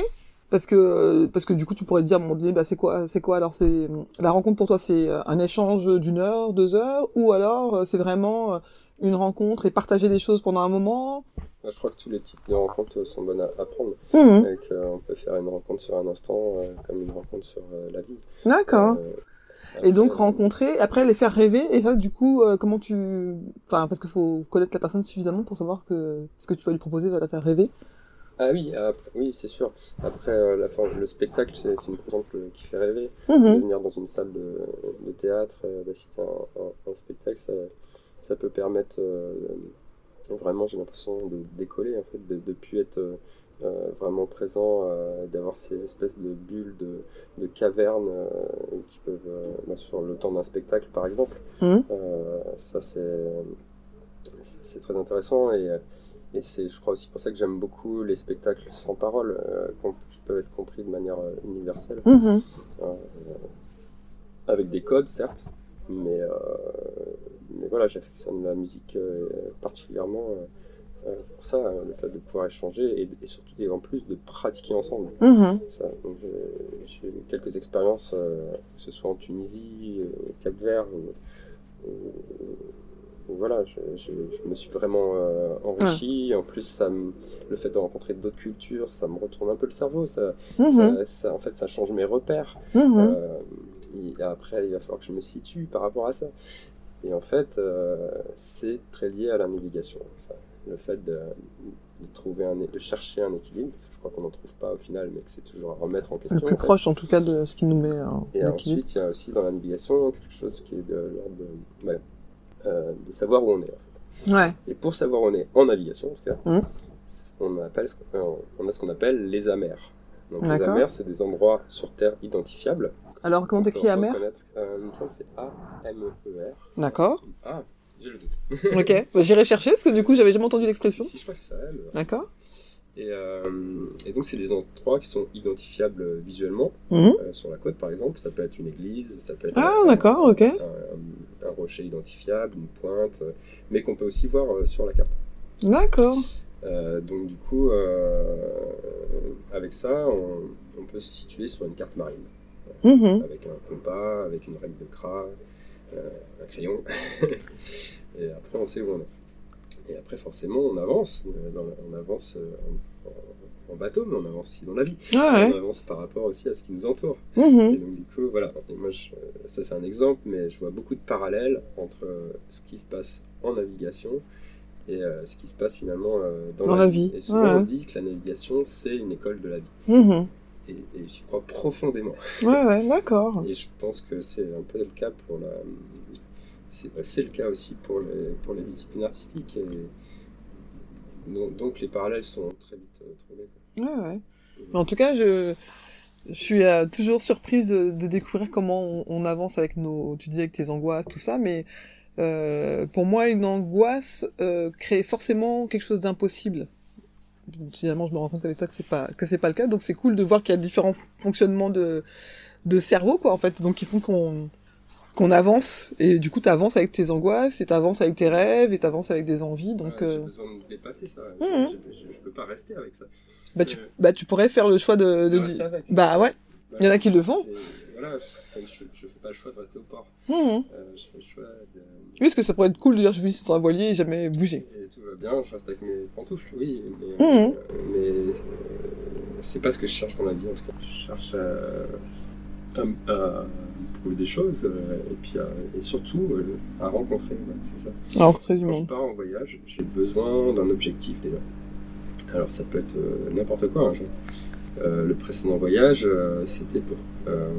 parce que parce que du coup tu pourrais te dire moment donné, bah c'est quoi, c'est quoi alors c'est la rencontre pour toi c'est euh, un échange d'une heure, deux heures, ou alors euh, c'est vraiment euh, une rencontre et partager des choses pendant un moment? Moi, je crois que tous les types de rencontres sont bonnes à, à prendre. Mhm. Et qu'on peut faire une rencontre sur un instant comme une rencontre sur la vie. D'accord. Euh, Et donc rencontrer, après les faire rêver, et ça du coup euh, comment tu, enfin parce qu'il faut connaître la personne suffisamment pour savoir que ce que tu vas lui proposer va la faire rêver. Ah oui, après, oui, c'est sûr. Après, euh, la fin, le spectacle, c'est une exemple qui fait rêver. De Mhm. venir dans une salle de, de théâtre, euh, d'assister à un, un- un spectacle, ça, ça peut permettre euh, vraiment, j'ai l'impression, de décoller, en fait, de ne plus être euh, euh, vraiment présent, euh, d'avoir ces espèces de bulles, de, de cavernes euh, qui peuvent, euh, bah, sur le temps d'un spectacle, par exemple. Euh, ça, c'est très intéressant et, et c'est, je crois aussi pour ça que j'aime beaucoup les spectacles sans parole, euh, qui peuvent être compris de manière euh, universelle. Euh, avec des codes, certes, mais, euh, mais voilà, j'affectionne la musique euh, particulièrement euh, euh, pour ça, euh, le fait de pouvoir échanger et, et surtout, et en plus, de pratiquer ensemble. Mhm. Donc, j'ai- eu quelques expériences, euh, que ce soit en Tunisie, euh, au Cap Vert, ou, voilà, je, je- je me suis vraiment euh, enrichi. En plus, ça me- le fait de rencontrer d'autres cultures, ça me retourne un peu le cerveau. Ça, Mhm. ça, ça- en fait, ça change mes repères. Mhm. Euh, et après, il va falloir que je me situe par rapport à ça. Et en fait, euh, c'est très lié à la navigation. ça. Le fait de, de trouver un, de chercher un équilibre, parce que je crois qu'on n'en trouve pas au final, mais que c'est toujours à remettre en question. Le plus en fait. proche en tout cas de ce qui nous met en Et ensuite, il y a aussi dans la navigation quelque chose qui est de l'ordre de, ouais, euh, de savoir où on est. en fait. Ouais. Et pour savoir où on est en navigation, en tout cas, Mhm. on, appelle, ce euh, on a ce qu'on appelle les amers. Donc, les amers, c'est des endroits sur Terre identifiables. Alors comment t'écris amer reconnaître, euh, il me semble que c'est A-M-E-R. D'accord. Ah, j'ai le doute. Ok. Bah, J'irai chercher parce que du coup j'avais jamais entendu l'expression. Si, je crois que c'est ça. mais- D'accord. Et, euh, et donc, c'est des endroits qui sont identifiables visuellement. Mhm. Euh, sur la côte, par exemple, ça peut être une église, ça peut être Ah, un- d'accord, ok. un, un rocher identifiable, une pointe, mais qu'on peut aussi voir euh, sur la carte. D'accord. Donc du coup, avec ça, on, on peut se situer sur une carte marine, Mhm. avec un compas, avec une règle de cras, un crayon, et après on sait où on est. Et après forcément on avance, euh, dans la- on avance euh, en, bateau, mais on avance aussi dans la vie. Ah On avance par rapport aussi à ce qui nous entoure. Mhm. Et donc du coup, voilà, Et moi, je- ça c'est un exemple, mais je vois beaucoup de parallèles entre euh, ce qui se passe en navigation et euh, ce qui se passe finalement euh, dans, Dans la vie, Et souvent ouais. on dit que la navigation c'est une école de la vie. Mhm. Et, et j'y crois profondément. Ouais, ouais, d'accord. Et je pense que c'est un peu le cas pour la... C'est bah, le cas aussi pour les, pour les disciplines artistiques. Et donc, donc les parallèles sont très vite euh, trouvés. Ouais, ouais. Mais en tout cas, je, je suis euh, toujours surprise de, de découvrir comment on, on avance avec nos, tu disais avec tes angoisses, tout ça, mais euh, pour moi, une angoisse crée forcément quelque chose d'impossible. Finalement, je me rends compte avec ça que c'est pas que c'est pas le cas, donc c'est cool de voir qu'il y a différents fonctionnements de de cerveau, quoi, en fait. Donc, ils font qu'on qu'on avance et du coup t'avances avec tes angoisses et t'avances avec tes rêves et t'avances avec des envies donc Ouais, euh, J'ai besoin de dépasser ça. Mhm. Je, je- je peux pas rester avec ça. bah tu Euh, bah tu pourrais faire le choix de, de de di- bah ouais il y en a qui le font Voilà, je, fais pas le choix de rester au port. Mhm. Euh, je fais le choix de. oui parce que ça pourrait être cool de dire je vis sur un voilier et jamais bouger Et tout va bien, je reste avec mes pantoufles, oui, mais, Mhm. euh, mais euh, c'est pas ce que je cherche dans la vie en tout cas. Je cherche à, à, à des choses euh, et puis à- et surtout euh, à rencontrer, ouais, c'est ça. à rencontrer du Quand je monde pars en voyage, j'ai besoin d'un objectif déjà. Alors ça peut être euh, n'importe quoi. hein, genre. Euh, le précédent voyage, euh, c'était pour. euh,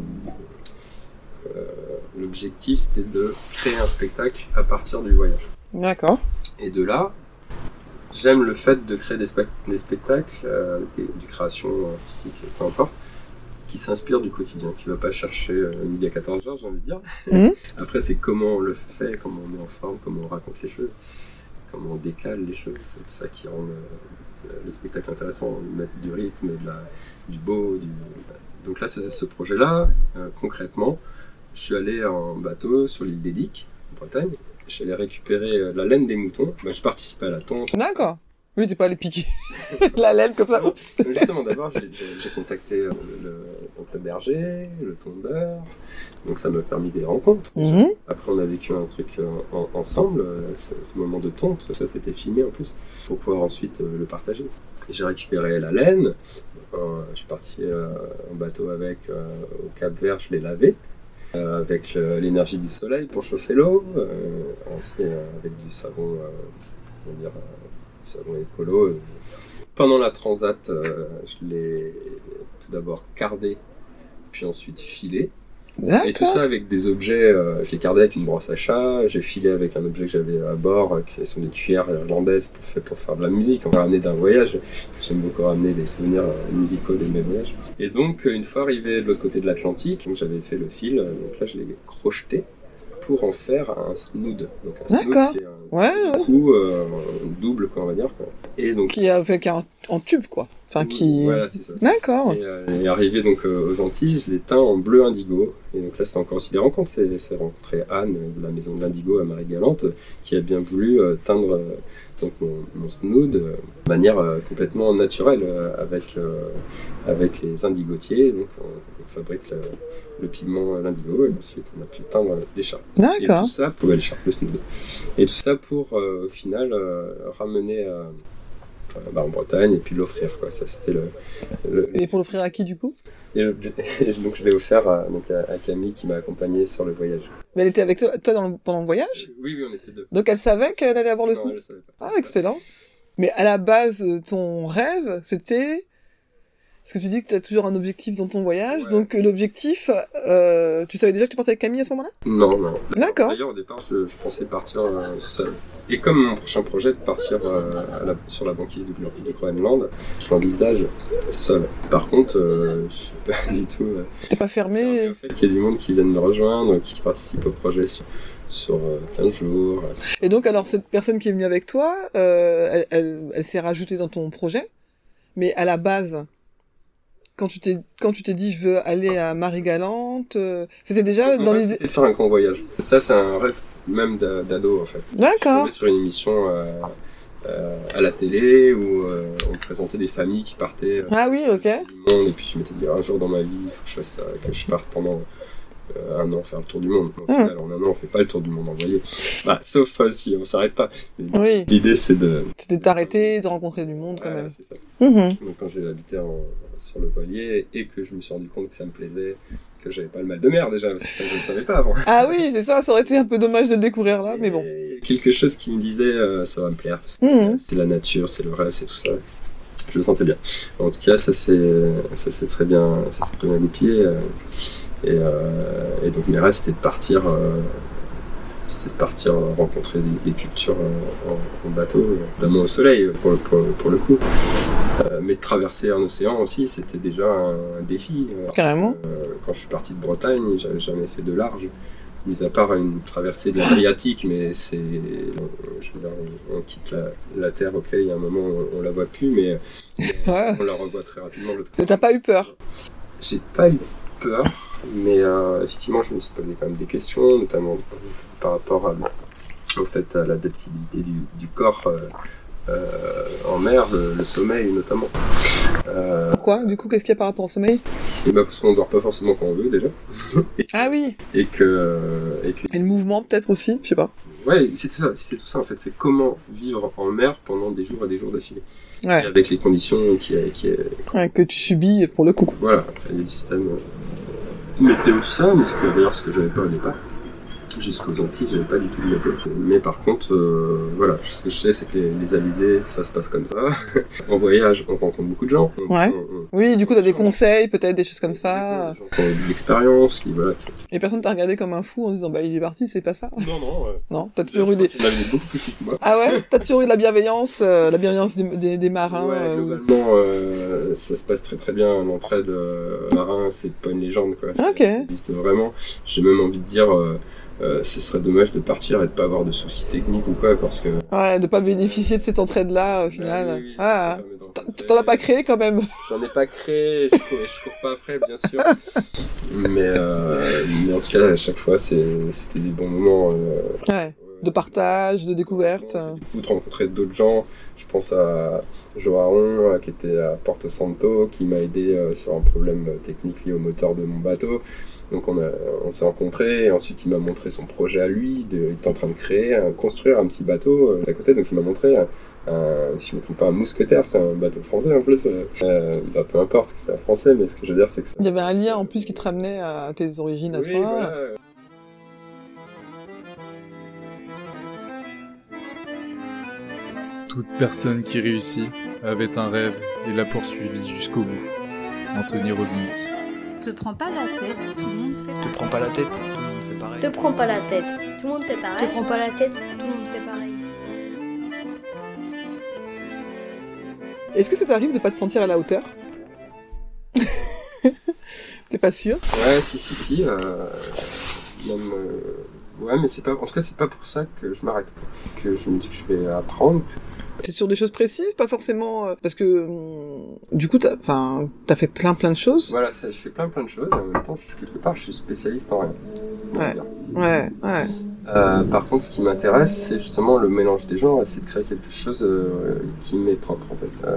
L'objectif, c'était de créer un spectacle à partir du voyage. d'accord Et de là, j'aime le fait de créer des, spec- des spectacles, euh, des, des créations artistiques, peu importe, qui s'inspirent du quotidien, qui ne va pas chercher euh, midi à 14h, j'ai envie de dire. Mhm. Après, c'est comment on le fait, comment on met en forme, comment on raconte les choses, comment on décale les choses. C'est ça qui rend le spectacle intéressant, mettre du rythme, de la, du beau. Du... Donc là, ce, projet-là, euh, concrètement, je suis allé en bateau sur l'île d'Édic, en Bretagne. Je suis allé récupérer euh, la laine des moutons. Bah, je participais à la tonte. d'accord oui t'es pas allé piquer la laine comme ça oups Justement, d'abord, j'ai- contacté euh, le, le berger, le tondeur. Donc ça m'a permis des rencontres. Mhm. Après, on a vécu un truc euh, en- ensemble, euh, ce, ce moment de tonte. Ça, c'était filmé en plus, pour pouvoir ensuite le partager. J'ai récupéré la laine. Euh, je suis parti euh, en bateau avec euh, au Cap Vert, je l'ai lavé. euh, avec l'énergie du soleil pour chauffer l'eau, euh, euh, avec du savon, euh, comment dire, savon écolo. Pendant la transat, euh, je l'ai tout d'abord cardé, puis ensuite filé. Et tout ça avec des objets, euh, je l'ai cardé avec une brosse à chat, j'ai filé avec un objet que j'avais à bord, euh, qui sont des cuillères irlandaises pour, faire- pour faire de la musique. On va ramener d'un voyage, parce que j'aime beaucoup ramener des souvenirs musicaux de mes voyages. Et donc, une fois arrivé de l'autre côté de l'Atlantique, j'avais fait le fil, donc là je l'ai crocheté pour en faire un snood. Donc un snood, D'accord. c'est un Ouais, ouais. coup euh, double, quoi, on va dire. Quoi. Et donc, qui est avec un en tube quoi enfin qui voilà, c'est ça. d'accord Et, euh, et arrivé donc euh, aux Antilles, je l'ai teint en bleu indigo. Et donc là, c'était encore aussi des rencontres. C'est c'est rencontré Anne de la maison de l'indigo à Marie-Galante, qui a bien voulu teindre donc mon, mon snood de manière complètement naturelle avec, avec les indigotiers. Donc on, on fabrique le, le pigment l'indigo et ensuite on a pu teindre les chats. Et d'accord tout ça pour le char, le snood. Et tout ça pour au final euh, ramener euh, euh, bah, en Bretagne et puis l'offrir. quoi. Ça, c'était le, le, et pour l'offrir à qui du coup? Et le- et donc je l'ai offert à, donc à, à Camille qui m'a accompagné sur le voyage. mais elle était avec toi toi dans le- pendant le voyage? Oui, oui, on était deux. donc elle savait qu'elle allait avoir le Non, snoop elle savait pas. ah excellent mais à la base ton rêve c'était parce que tu dis que tu as toujours un objectif dans ton voyage Ouais. donc euh, l'objectif euh, tu savais déjà que tu partais avec Camille à ce moment-là? Non, non. D'accord. D'ailleurs, au départ, je, je pensais partir euh, seul. Et comme mon prochain projet de partir euh, à la- sur la banquise du Groenland, je l'envisage seul. Par contre, je suis pas du tout. t'es pas fermé au fait qu'il y ait du monde qui vienne me rejoindre, qui participe au projet sur, sur euh, 15 jours. et donc alors cette personne qui est venue avec toi elle, elle, elle s'est rajoutée dans ton projet mais à la base quand tu t'es quand tu t'es dit je veux aller à Marie-Galante, euh, c'était déjà dans les C'était de faire un grand voyage. Ça, c'est un rêve même d'a- d'ado en fait. D'accord. sur une émission euh, euh, à la télé où euh, on présentait des familles qui partaient euh, Ah oui, ok. monde et puis je m'étais dit un jour dans ma vie il faut que je fasse ça, que je parte pendant un an faire le tour du monde. Au final, en un an on fait pas le tour du monde en voilier. Bah, sauf euh, si on s'arrête pas. Oui. L'idée c'est de... C'était t'arrêter, de rencontrer du monde quand Voilà, même. c'est ça. Mhm. Donc quand j'ai habité en- sur le voilier et que je me suis rendu compte que ça me plaisait, que j'avais pas le mal de mer déjà, parce que ça je ne savais pas avant. Ah oui, c'est ça, ça aurait été un peu dommage de le découvrir là, mais bon. Quelque chose qui me disait euh, ça va me plaire parce que Mhm. c'est- c'est la nature, c'est le rêve, c'est tout ça. Je le sentais bien. En tout cas, ça s'est ça s'est très bien ça s'est très bien goupillé. Et, euh, et donc mes rêves c'était de partir euh, c'était de partir rencontrer des, des cultures en, en bateau, notamment au soleil pour le, pour, pour le coup. Euh, mais de traverser un océan aussi, c'était déjà un, défi. Carrément. euh, quand je suis parti de Bretagne, j'avais jamais fait de large, mis à part une traversée de l'Adriatique, mais c'est, je veux dire, on, on quitte la, la terre, ok, il y a un moment on, on la voit plus, mais Ouais. on la revoit très rapidement. Mais T'as pas eu peur? J'ai pas eu peur. Mais euh, effectivement, je me suis posé quand même des questions, notamment par rapport à, au fait à l'adaptabilité du, du corps euh, euh, en mer, le, le sommeil notamment. Euh, Pourquoi? Du coup, qu'est-ce qu'il y a par rapport au sommeil? Et bah parce qu'on dort pas forcément quand on veut déjà, Ah oui et que, et que Et le mouvement peut-être aussi Je sais pas. ouais, c'était ça, c'est tout ça en fait, c'est comment vivre en mer pendant des jours et des jours d'affilée, Ouais. avec les conditions qui, qui, ouais. Que tu subis pour le coup. Voilà, il y a des systèmes météo, tout ça, mais ce que, d'ailleurs ce que j'avais pas au départ. Jusqu'aux Antilles, j'avais pas du tout météo. Mais par contre, euh, voilà, ce que je sais, c'est que les, les alizés, ça se passe comme ça. en voyage, on rencontre beaucoup de gens. On- Ouais. on- on- Oui, du coup, t'as des conseils, peut-être des choses comme ça. Des gens qui ont eu de l'expérience, qui, voilà. qui- Et personne t'a regardé comme un fou en disant bah il est parti, c'est pas ça? Non, non, ouais. Non, t'as toujours eu des. Beaucoup plus que moi. Ah ouais? T'as toujours eu de la bienveillance, euh, la bienveillance des, des, des marins. ouais, euh, globalement, euh, ça se passe très très bien. L'entraide euh, marin, c'est pas une légende, quoi. Ok. Ça existe vraiment. J'ai même envie de dire, euh, euh, ce serait dommage de partir et de pas avoir de soucis techniques ou quoi, parce que. Ouais, de pas bénéficier de cette entraide-là au Bah final. oui, oui, ah, t'en- as pas créé quand même. J'en ai pas créé, je cours, je cours pas après, bien sûr. Mais, euh, mais en tout cas, à chaque fois, c'était des bons moments. euh, Ouais. De partage, de découverte. Beaucoup de rencontrer d'autres gens. Je pense à Joaron, qui était à Porto Santo, qui m'a aidé sur un problème technique lié au moteur de mon bateau. Donc on, a- on s'est rencontrés, et ensuite il m'a montré son projet à lui. De, il était en train de créer, construire un petit bateau euh, à côté. Donc il m'a montré, un, un- si je ne me trompe pas, un mousquetaire. C'est un bateau français en plus. Euh, euh, bah, peu importe que c'est un français, mais ce que je veux dire, c'est que c'est Il y avait un lien en plus qui te ramenait à tes origines à oui, toi. voilà. Toute personne qui réussit avait un rêve et l'a poursuivi jusqu'au bout. Anthony Robbins. Te prends pas la tête, tout le monde fait Te prends pas la tête, tout le monde fait pareil. Te prends pas la tête. Tout le monde fait Te pareil. prends pas la tête. Tout le monde fait pareil. Est-ce que ça t'arrive de pas te sentir à la hauteur? T'es pas sûr? Ouais, si, si, si. euh, même, euh, ouais, mais c'est pas. En tout cas, c'est pas pour ça que je m'arrête. Que je me dis que je vais apprendre. C'est sur des choses précises, pas forcément euh, parce que hum, du coup t'as, enfin, t'as fait plein plein de choses. Voilà, ça, je fais plein plein de choses. Et en même temps, je suis quelque part, je suis spécialiste en rien. Ouais. Ouais, ouais. Euh, par contre, ce qui m'intéresse, c'est justement le mélange des genres c'est de créer quelque chose euh, qui m'est propre en fait.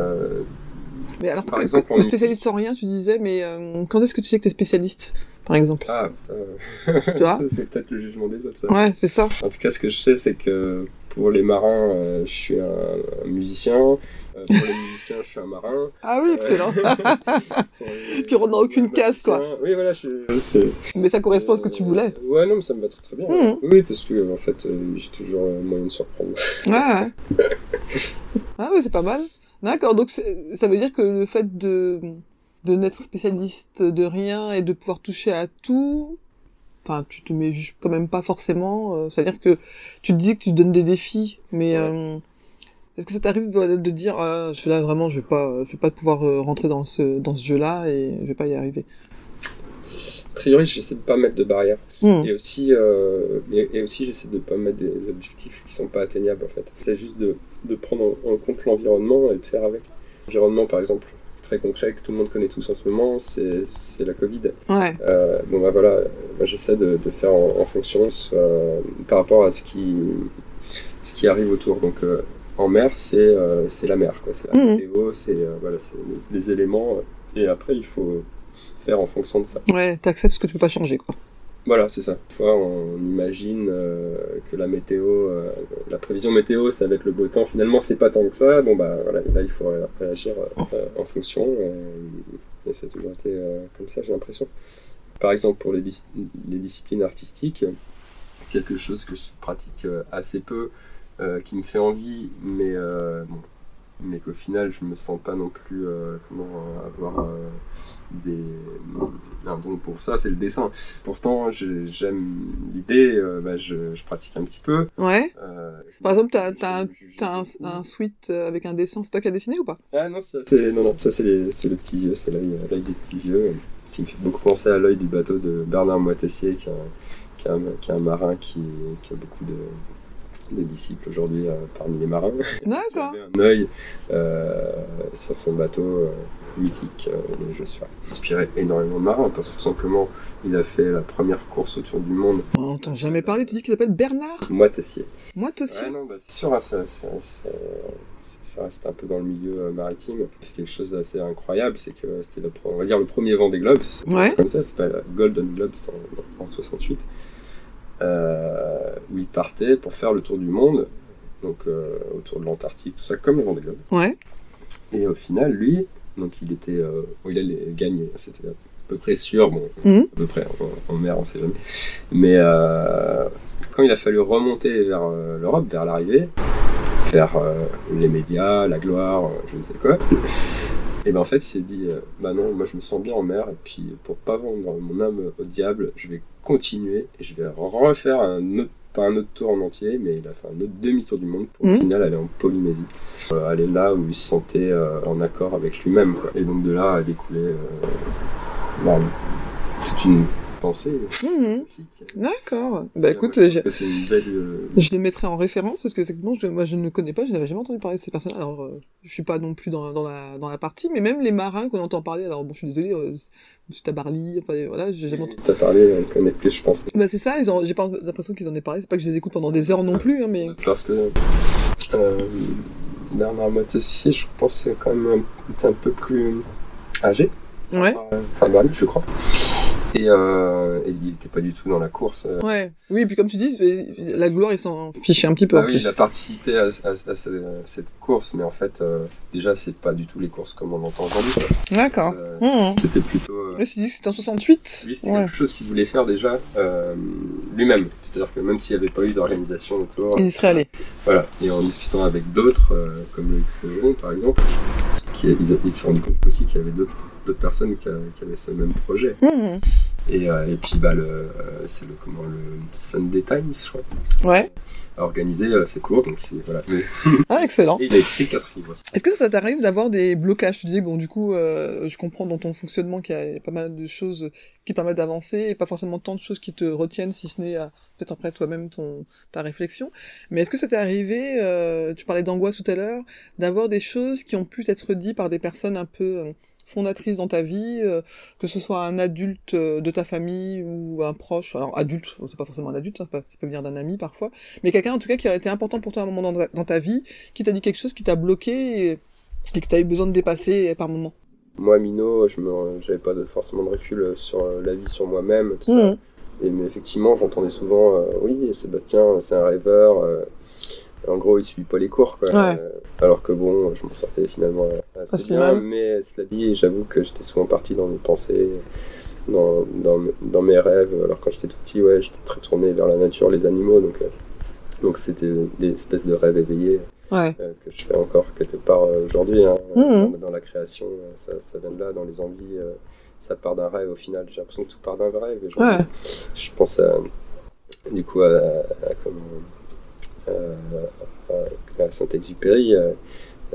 Mais alors, Par exemple, le spécialiste en rien, tu disais, mais quand est-ce que tu sais que t'es spécialiste, par exemple? Ah, c'est peut-être le jugement des autres. Ça. Ouais, c'est ça. En tout cas, ce que je sais, c'est que pour les marins, euh, je suis un, un musicien. Euh, pour les musiciens, je suis un marin. Ah oui, excellent. Les- Tu rentres dans aucune case, quoi. Oui, voilà, je, mais ça correspond à ce que tu voulais. Euh, Ouais, non, mais ça me va très très bien. Mhm. Oui, parce que en fait, euh, j'ai toujours euh, moyen de surprendre. Ouais. ouais. ah ouais, c'est pas mal. D'accord, donc ça veut dire que le fait de, de n'être spécialiste de rien et de pouvoir toucher à tout, enfin, tu te mets juste quand même pas forcément, euh, c'est-à-dire que tu te dis que tu te donnes des défis, mais Ouais. euh, est-ce que ça t'arrive de dire, ah, je fais là vraiment, je vais pas, je vais pas pouvoir euh, rentrer dans ce, dans ce jeu-là et je vais pas y arriver? A priori, j'essaie de pas mettre de barrières. Hmm. Et aussi, euh, et, et aussi j'essaie de pas mettre des objectifs qui sont pas atteignables en fait. C'est juste de, de prendre en, en compte l'environnement et de faire avec. L'environnement, par exemple, très concret que tout le monde connaît tous en ce moment, c'est la Covid. Ouais. Euh, bon bah voilà, moi j'essaie de, de faire en, en fonction euh, par rapport à ce qui ce qui arrive autour. Donc euh, en mer, c'est la mer, quoi. C'est la Mhm. météo, c'est voilà, les, éléments. et après, il faut faire en fonction de ça. Ouais, t'acceptes ce que tu peux pas changer, quoi. Voilà, c'est ça. Des fois, on imagine euh, que la météo, euh, la prévision météo, c'est avec le beau temps. Finalement, c'est pas tant que ça. Bon, bah voilà, là, il faut ré- réagir euh, en fonction. et ça a toujours été comme ça, j'ai l'impression. Par exemple, pour les, dis- les disciplines artistiques, quelque chose que je pratique assez peu, qui me fait envie, mais, bon, mais qu'au final, je me sens pas non plus comment avoir des un don pour ça, c'est le dessin. Pourtant, j'aime l'idée, euh, bah, je, je pratique un petit peu. Ouais. Euh, Par exemple, t'as, je- t'as un, un suite euh, avec un dessin, c'est toi qui as dessiné ou pas? Ah non, ça, c'est non, non, ça c'est les, c'est les petits yeux, c'est l'œil, euh, des petits yeux, qui me fait beaucoup penser à l'œil du bateau de Bernard Moitessier, qui est un, qui est un, qui est un marin qui, qui a beaucoup de des disciples aujourd'hui euh, parmi les marins. D'accord. Un œil euh, sur son bateau euh, mythique. et je suis inspiré énormément de marins parce que tout simplement, il a fait la première course autour du monde. On entend jamais parler, tu dis qu'il s'appelle Bernard? Moi, Tessier. Moi. Ouais, non, bah, c'est sûr, hein, ça, ça, ça- ça- ça reste un peu dans le milieu maritime. Il fait quelque chose d'assez incroyable, c'est que c'était on va dire le premier vent des globes. c'est Ouais. Comme ça, c'était la Golden Globes en, en 68. Euh, où il partait pour faire le tour du monde, donc euh, autour de l'Antarctique, tout ça, comme le vent des globes. Ouais. Et au final, lui, donc il était, euh, bon, il allait gagner, c'était à peu près sûr, bon, Mhm. à peu près, en, en mer, on sait jamais. Mais quand il a fallu remonter vers l'Europe, vers l'arrivée, vers les médias, la gloire, je ne sais quoi, et ben en fait il s'est dit, euh, bah non, moi je me sens bien en mer, et puis pour pas vendre mon âme au diable, je vais continuer, et je vais refaire un autre, pas un autre tour en entier, mais il a fait un autre demi-tour du monde pour Mhm. au final aller en Polynésie. Euh, aller là où il se sentait euh, en accord avec lui-même. Et donc de là a découlé euh, bah, toute une pensée Mhm. philosophique. D'accord. Bah écoute, Ouais, c'est une belle. euh, Je les mettrai en référence parce que effectivement, je, moi je ne connais pas, je n'avais jamais entendu parler de ces personnes. Alors, euh, je suis pas non plus dans, dans la dans la partie, mais même les marins qu'on entend parler. Alors bon, je suis désolé, euh, Monsieur Tabarly, enfin voilà, j'ai jamais entendu. T'as parlé, elle connaît plus, je pense. Bah c'est ça, ils ont, j'ai pas l'impression qu'ils en aient parlé. C'est pas que je les écoute pendant des heures non plus, hein, mais Parce que euh, Bernard Moitessier, je pense, c'est quand même un, peu plus âgé. ouais, Euh, Enfin, Bernard, je crois. Et, euh, et il n'était pas du tout dans la course. euh. ouais. Oui, et puis comme tu dis, la gloire, ils s'en fichaient un petit peu Ah en oui, plus. il a participé à, à- à ce- à cette course, mais en fait, euh, déjà, c'est pas du tout les courses comme on l'entend aujourd'hui. D'accord. Euh, Mmh. C'était plutôt. Là, c'est dit que c'était en 68. Lui, c'était Ouais. quelque chose qu'il voulait faire déjà lui-même. C'est-à-dire que même s'il n'y avait pas eu d'organisation autour, Il y serait allé. voilà. Et en discutant avec d'autres, comme le Creusot, par exemple, qui, il, il s'est rendu compte aussi qu'il y avait d'autres d'autres personnes qui, a- qui avaient ce même projet. Mmh. Et, euh, et puis, bah, le, euh, c'est le, comment, le Sunday Times, je crois, Ouais. a organisé euh, ces cours. Donc, il- voilà. Mais- Ah, excellent. et il a écrit quatre livres. Est-ce que ça t'arrive d'avoir des blocages? Tu disais, bon, du coup, euh, je comprends dans ton fonctionnement qu'il y a pas mal de choses qui permettent d'avancer et pas forcément tant de choses qui te retiennent, si ce n'est euh, peut-être après toi-même ton ta réflexion. Mais est-ce que ça t'est arrivé, euh, tu parlais d'angoisse tout à l'heure, d'avoir des choses qui ont pu être dites par des personnes un peu fondatrices dans ta vie, euh, que ce soit un adulte euh, de ta famille ou un proche, alors adulte, c'est pas forcément un adulte, hein, ça peut- ça peut venir d'un ami parfois, mais quelqu'un en tout cas qui aurait été important pour toi à un moment dans, dans ta vie, qui t'a dit quelque chose qui t'a bloqué et, et que t'as eu besoin de dépasser par moment. Moi, Mino, je me, j'avais pas de, forcément de recul sur euh, la vie, sur moi-même, tout ça. Mhm. Et, mais effectivement, j'entendais souvent, euh, oui, Sébastien, c'est un rêveur. euh, en gros, il suit pas les cours, quoi. Ouais. Euh, alors que bon, je m'en sortais finalement assez bien. mal. Mais cela dit, j'avoue que j'étais souvent parti dans mes pensées, dans, dans, dans mes rêves. Alors quand j'étais tout petit, ouais, j'étais très tourné vers la nature, les animaux. Donc, euh, donc c'était des espèces de rêves éveillés Ouais. euh, que je fais encore quelque part aujourd'hui. hein. Mhm. Dans, dans la création, ça, ça vient de là, dans les envies. ça part d'un rêve au final. J'ai l'impression que tout part d'un rêve. Et je, Ouais. je pense à, du coup à, à- comment, euh, à- à Saint-Exupéry. euh,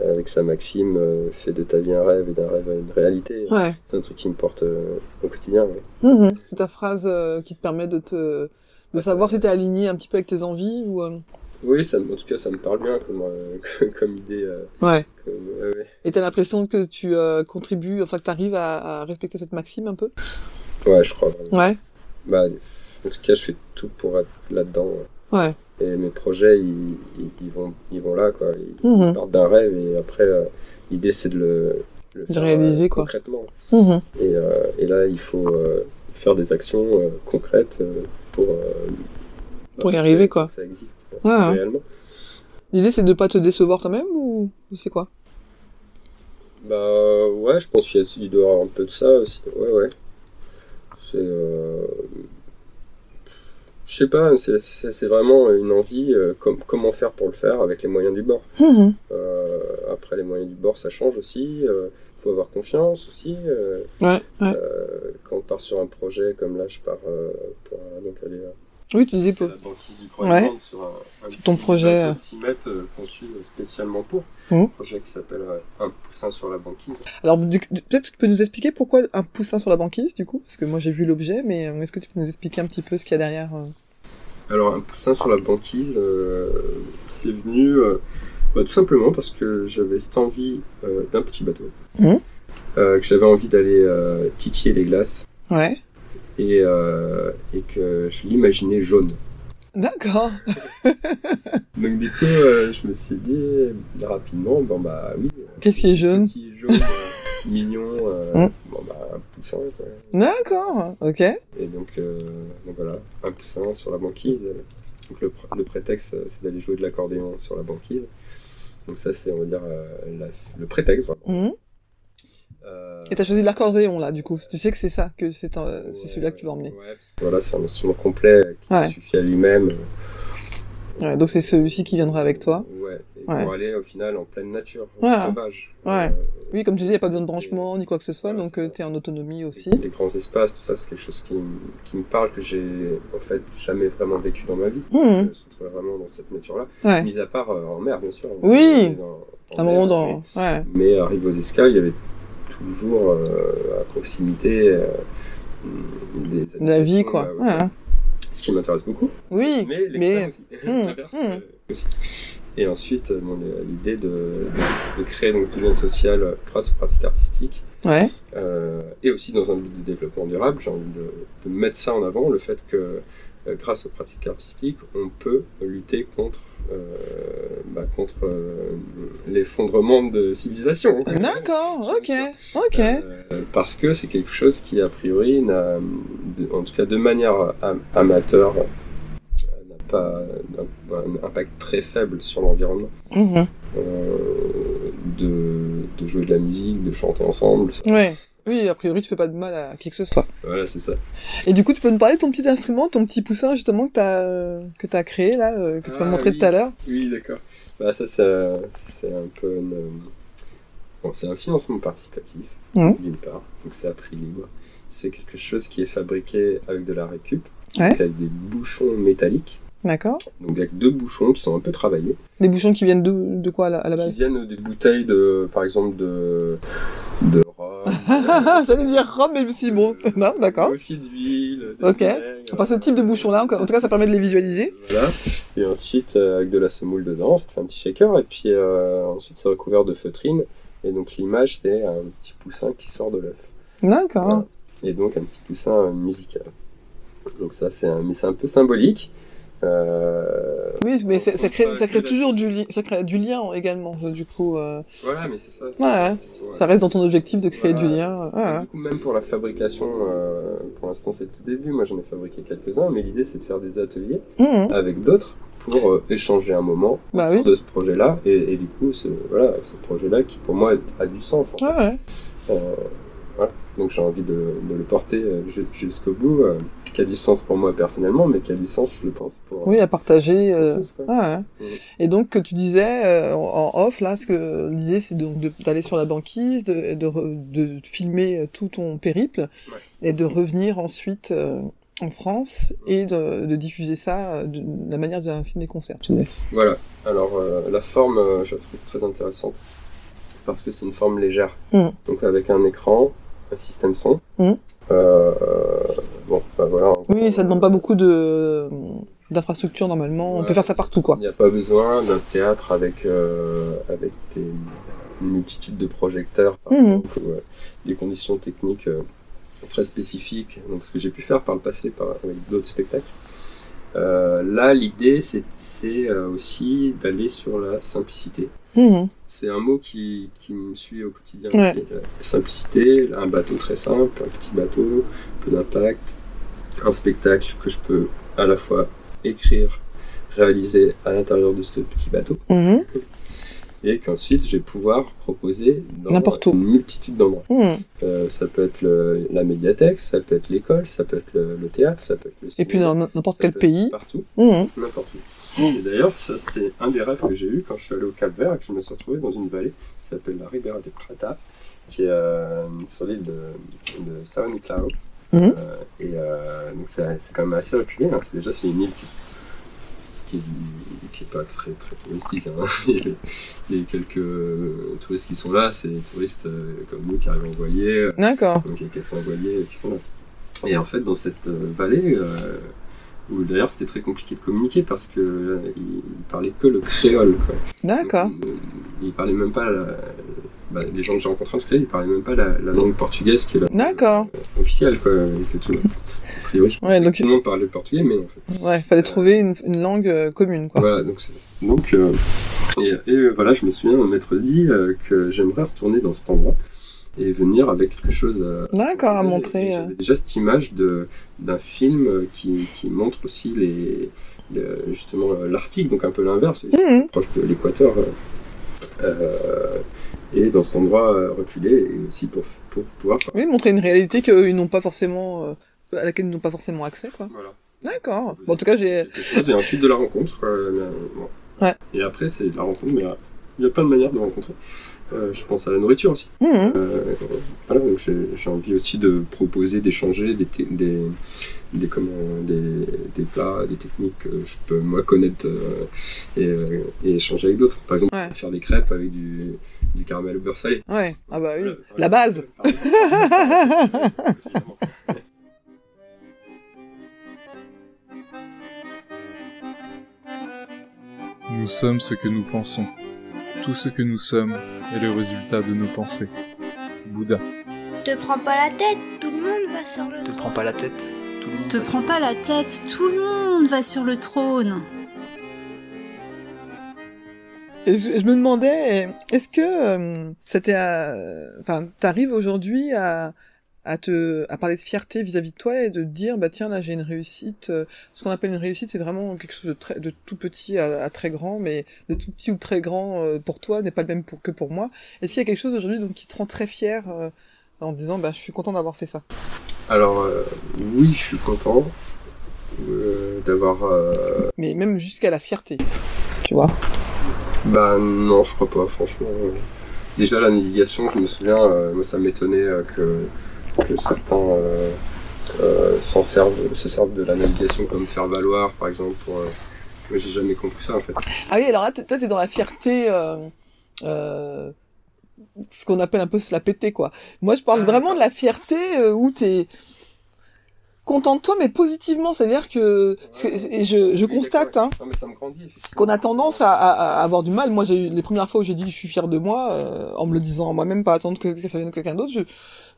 avec sa maxime, euh, fais de ta vie un rêve et d'un rêve une réalité. Ouais. C'est un truc qui me porte euh, au quotidien. ouais. Mhm. C'est ta phrase euh, qui te permet de te de savoir si t'es aligné un petit peu avec tes envies ou euh, Oui, ça, me- en tout cas, ça me parle bien comme, euh, comme idée. euh, ouais. comme- ouais. Et t'as l'impression que tu euh, contribues, enfin que t'arrives à, à respecter cette maxime un peu? Ouais, je crois. vraiment. Ouais. Bah, en tout cas, je fais tout pour être là-dedans. Ouais. Et mes projets, ils, ils, ils vont, ils vont là, quoi. Ils Mhm. partent d'un rêve et après, euh, l'idée, c'est de le, le De réaliser, quoi. concrètement. Mhm. Et, euh, et là, il faut euh, faire des actions euh, concrètes euh, pour, euh, Pour y que arriver, quoi. ça existe euh, Ouais, réellement. L'idée c'est de pas te décevoir toi-même ou ou c'est quoi? Bah ouais, je pense qu'il y a- il doit y avoir un peu de ça aussi. Ouais, ouais. C'est. Euh... Je sais pas, c'est- vraiment une envie. euh, com- comment faire pour le faire avec les moyens du bord. Mhm. Euh, après, les moyens du bord, ça change aussi. Il faut avoir confiance aussi. euh, Ouais, ouais. euh, quand on part sur un projet comme là, je pars euh, pour euh, donc aller euh, Oui, tu disais jusqu'à pour... la banquise du Ouais. Sur un, un Sur ton projet, bateau de 6 mètres euh, conçu spécialement pour. Mhm. Un projet qui s'appelle euh, Un poussin sur la banquise. Alors peut-être que tu peux nous expliquer pourquoi un poussin sur la banquise du coup? Parce que moi j'ai vu l'objet, mais euh, est-ce que tu peux nous expliquer un petit peu ce qu'il y a derrière euh? Alors, un poussin sur la banquise, euh, c'est venu euh, bah, tout simplement parce que j'avais cette envie euh, d'un petit bateau. Euh, que j'avais envie d'aller titiller les glaces Ouais. et, et que je l'imaginais jaune. D'accord. Donc du coup, euh, je me suis dit rapidement, bon bah oui. Qu'est-ce qui est jaune? Petit jaune, mignon, euh, Hum. bon bah un poussin quoi. D'accord. Ok. Et donc, euh, donc voilà, un poussin sur la banquise. Donc le, pr- le prétexte, euh, c'est d'aller jouer de l'accordéon sur la banquise. Donc ça, c'est on va dire euh, la- le prétexte. vraiment. Mhm. Euh, Et t'as choisi l'accordéon là, du coup. Tu sais que c'est ça, que c'est un- c'est ouais, celui-là que tu vas emmener. ouais, parce que voilà, c'est un instrument complet qui Ouais. suffit à lui-même. Ouais, donc c'est celui-ci qui viendra avec toi. Ouais, et Ouais. pour aller au final en pleine nature, Voilà. sauvage. Ouais. Euh, Oui, comme tu dis, il n'y a pas besoin de branchement ni quoi que ce soit, Voilà, donc c'est euh, t'es en autonomie aussi. les grands espaces, tout ça, c'est quelque chose qui, qui me parle, que j'ai en fait jamais vraiment vécu dans ma vie. Mhm. Je retrouve vraiment dans cette nature-là. Ouais. Mis à part euh, en mer, bien sûr. Oui. Dans- en Un mer, moment dans. Ouais. Mais, mais à Rivaux-d'Esca, il y avait toujours euh, à proximité euh, des De la vie, quoi. Ouais. Ce qui m'intéresse beaucoup. Oui, Mais mais. aussi. Hum. euh, aussi. Et ensuite, euh, bon, l'idée de, de, de créer donc, du lien social euh, grâce aux pratiques artistiques Ouais. euh, et aussi dans un but de développement durable, j'ai envie de, de mettre ça en avant, le fait que euh, grâce aux pratiques artistiques, on peut lutter contre, euh, bah, contre l'effondrement de civilisation. D'accord, ok, ok. Parce que c'est quelque chose qui, a priori, en tout cas de manière am- amateur, pas un, un impact très faible sur l'environnement. Mhm. Euh, de, de jouer de la musique, de chanter ensemble. ça- Ouais. Oui, a priori, tu fais pas de mal à qui que ce soit. Voilà, c'est ça. Et du coup, tu peux nous parler de ton petit instrument, ton petit poussin, justement, que t'as euh, que t'as créé, là, euh, que tu m'as Ah, montré oui. tout à l'heure. Oui, d'accord. Bah, ça, c'est un, c'est un peu une... Bon, c'est un financement participatif, Mhm. d'une part, donc c'est à prix libre. C'est quelque chose qui est fabriqué avec de la récup, Ouais. avec des bouchons métalliques, D'accord. donc avec deux bouchons qui sont un peu travaillés, Des bouchons qui viennent de, de quoi, à la, à la qui base viennent des bouteilles de, par exemple, de, de rhum. J'allais dire rhum, mais je me suis dit, bon, non, d'accord. Aussi d'huile. Ok. Enfin, ce type de bouchon-là, en en tout cas, ça permet de les visualiser. Voilà. Et ensuite, euh, avec de la semoule dedans, ça fait un petit shaker. Et puis euh, ensuite, c'est recouvert de feutrine. Et donc, l'image, c'est un petit poussin qui sort de l'œuf. D'accord. Voilà. Et donc, un petit poussin musical. Donc, ça, c'est un, mais c'est un peu symbolique. Euh, Oui, mais ça, crée, ça toujours du, li- ça crée du lien également, ça, du coup. euh, Voilà, mais c'est ça. Ouais, ouais. ça reste dans ton objectif de créer Voilà. du lien. Ouais, Du coup, même pour la fabrication, euh, pour l'instant, c'est le tout début. Moi, j'en ai fabriqué quelques-uns. Mais l'idée, c'est de faire des ateliers. Mhm. avec d'autres pour euh, échanger un moment Bah autour oui. de ce projet-là. Et, et du coup, ce, voilà, ce projet-là qui, pour moi, a du sens. en fait. Ouais, ouais. Euh, voilà. Donc j'ai envie de, de le porter ju- jusqu'au bout, euh, qui a du sens pour moi personnellement, mais qui a du sens, je pense, pour, Oui, à partager. euh, tous. quoi. Ouais, ouais. Mhm. Et donc, que tu disais euh, en off, là, ce que l'idée, c'est d'aller sur la banquise, de, de, re- de filmer tout ton périple, Ouais. et de revenir ensuite euh, en France et de, de diffuser ça de, la manière d'un ciné-concert, tu disais. Voilà. Alors la forme, je la trouve très intéressante parce que c'est une forme légère. Mhm. Donc avec un écran, un système son. Mhm. Euh, bon, bah voilà. Oui, ça demande pas beaucoup de d'infrastructures normalement. On peut faire ça partout, quoi. Il n'y a pas besoin d'un théâtre avec, euh, avec des, une multitude de projecteurs, par exemple, ou, euh, des conditions techniques euh, très spécifiques. Donc, ce que j'ai pu faire par le passé par, avec d'autres spectacles. Euh, là, l'idée, c'est euh, aussi d'aller sur la simplicité. Mhm. C'est un mot qui, qui me suit au quotidien. Ouais. aussi. La simplicité, un bateau très simple, un petit bateau, peu d'impact, un spectacle que je peux à la fois écrire, réaliser à l'intérieur de ce petit bateau, Mhm. Et qu'ensuite je vais pouvoir proposer dans N'importe où. une multitude d'endroits. Mhm. Euh, ça peut être le- la médiathèque, ça peut être l'école, ça peut être le, le théâtre, ça peut être le Et puis cinéma, dans n'importe quel pays. Partout Mhm. n'importe où. Et d'ailleurs, ça c'était un des rêves que j'ai eu quand je suis allé au Cap Vert et que je me suis retrouvé dans une vallée qui s'appelle la Ribera de Prata, qui est euh, sur l'île de, de Sao Nicolau. Mhm. Euh, et donc c'est quand même assez reculé, hein. c'est déjà c'est une île qui, qui, est- qui est pas très très touristique. Hein. les, les quelques touristes qui sont là, c'est des touristes euh, comme nous qui arrivent en voilier, D'accord. donc il y a 400 voiliers qui sont là. Et en fait, dans cette euh, vallée, euh, où d'ailleurs c'était très compliqué de communiquer parce que euh, il parlait que le créole. D'accord. Euh, il parlait même pas la, bah, les gens que j'ai rencontrés en tout cas, ils parlaient même pas la, la langue portugaise qui est la D'accord. officielle quoi. que tout, a priori, je pensais Ouais, donc- que tout le monde parlait le portugais, mais en fait. Ouais, fallait trouver une, une langue euh, commune, quoi. Voilà, donc, c'est- donc euh, et, et, euh, voilà, je me souviens m'être dit euh, que j'aimerais retourner dans cet endroit et venir avec quelque chose euh, D'accord, à montrer. euh. J'avais déjà cette image d'un film euh, qui, qui montre aussi les, le- justement euh, l'Arctique, donc un peu l'inverse, Mhm. proche de l'équateur. euh, euh, et dans cet endroit euh, reculé, et aussi pour, pour pouvoir. Oui, montrer une réalité qu'ils n'ont pas forcément, euh, à laquelle ils n'ont pas forcément accès, quoi. Voilà. D'accord. Bon, en tout cas, j'ai. et ensuite de la rencontre. euh, bon. Ouais. Et après, c'est de la rencontre, mais euh, il y a plein de manières de rencontrer. Euh, je pense à la nourriture aussi. Euh, voilà, donc j'ai envie aussi de proposer, d'échanger des, des, des, comment, des, des plats, des techniques que je peux moi connaître euh, et, euh, et échanger avec d'autres. Par exemple, Ouais. faire des crêpes avec du, du caramel au beurre salé. Ouais. Ah bah oui. La base. Nous sommes ce que nous pensons. Tout ce que nous sommes est le résultat de nos pensées. Bouddha. Te prends pas la tête, tout le monde va sur le Te trône. prends pas la tête. Tout le monde Te va prends pas la tête, tout le monde va sur le trône. Et je, je me demandais, est-ce que euh, c'était, enfin, t'arrives aujourd'hui à à te à parler de fierté vis-à-vis de toi et de te dire bah tiens là j'ai une réussite euh, ce qu'on appelle une réussite c'est vraiment quelque chose de très de tout petit à, à très grand mais de tout petit ou très grand euh, pour toi n'est pas le même pour, que pour moi est-ce qu'il y a quelque chose aujourd'hui donc qui te rend très fier euh, en disant bah je suis content d'avoir fait ça? Alors, euh, oui, je suis content euh, d'avoir. euh, mais même jusqu'à la fierté tu vois? Bah non, je crois pas, franchement. Déjà la navigation, je me souviens, euh, moi ça m'étonnait euh, que, que certains euh, euh, s'en servent, se servent de la navigation comme faire valoir, par exemple. Pour, euh, moi j'ai jamais compris ça en fait. Ah oui, alors là, toi, t'es dans la fierté, euh, euh, ce qu'on appelle un peu se la péter, quoi. Moi, je parle Ah, vraiment de la fierté euh, où t'es content de toi, mais positivement. C'est-à-dire que, c'est- c'est- et je, je Oui, constate, hein, qu'on a tendance à, à- à avoir du mal. Moi, j'ai eu les premières fois où j'ai dit je suis fier de moi, euh, en me le disant à moi-même, pas attendre que, que ça vienne de quelqu'un d'autre. Je,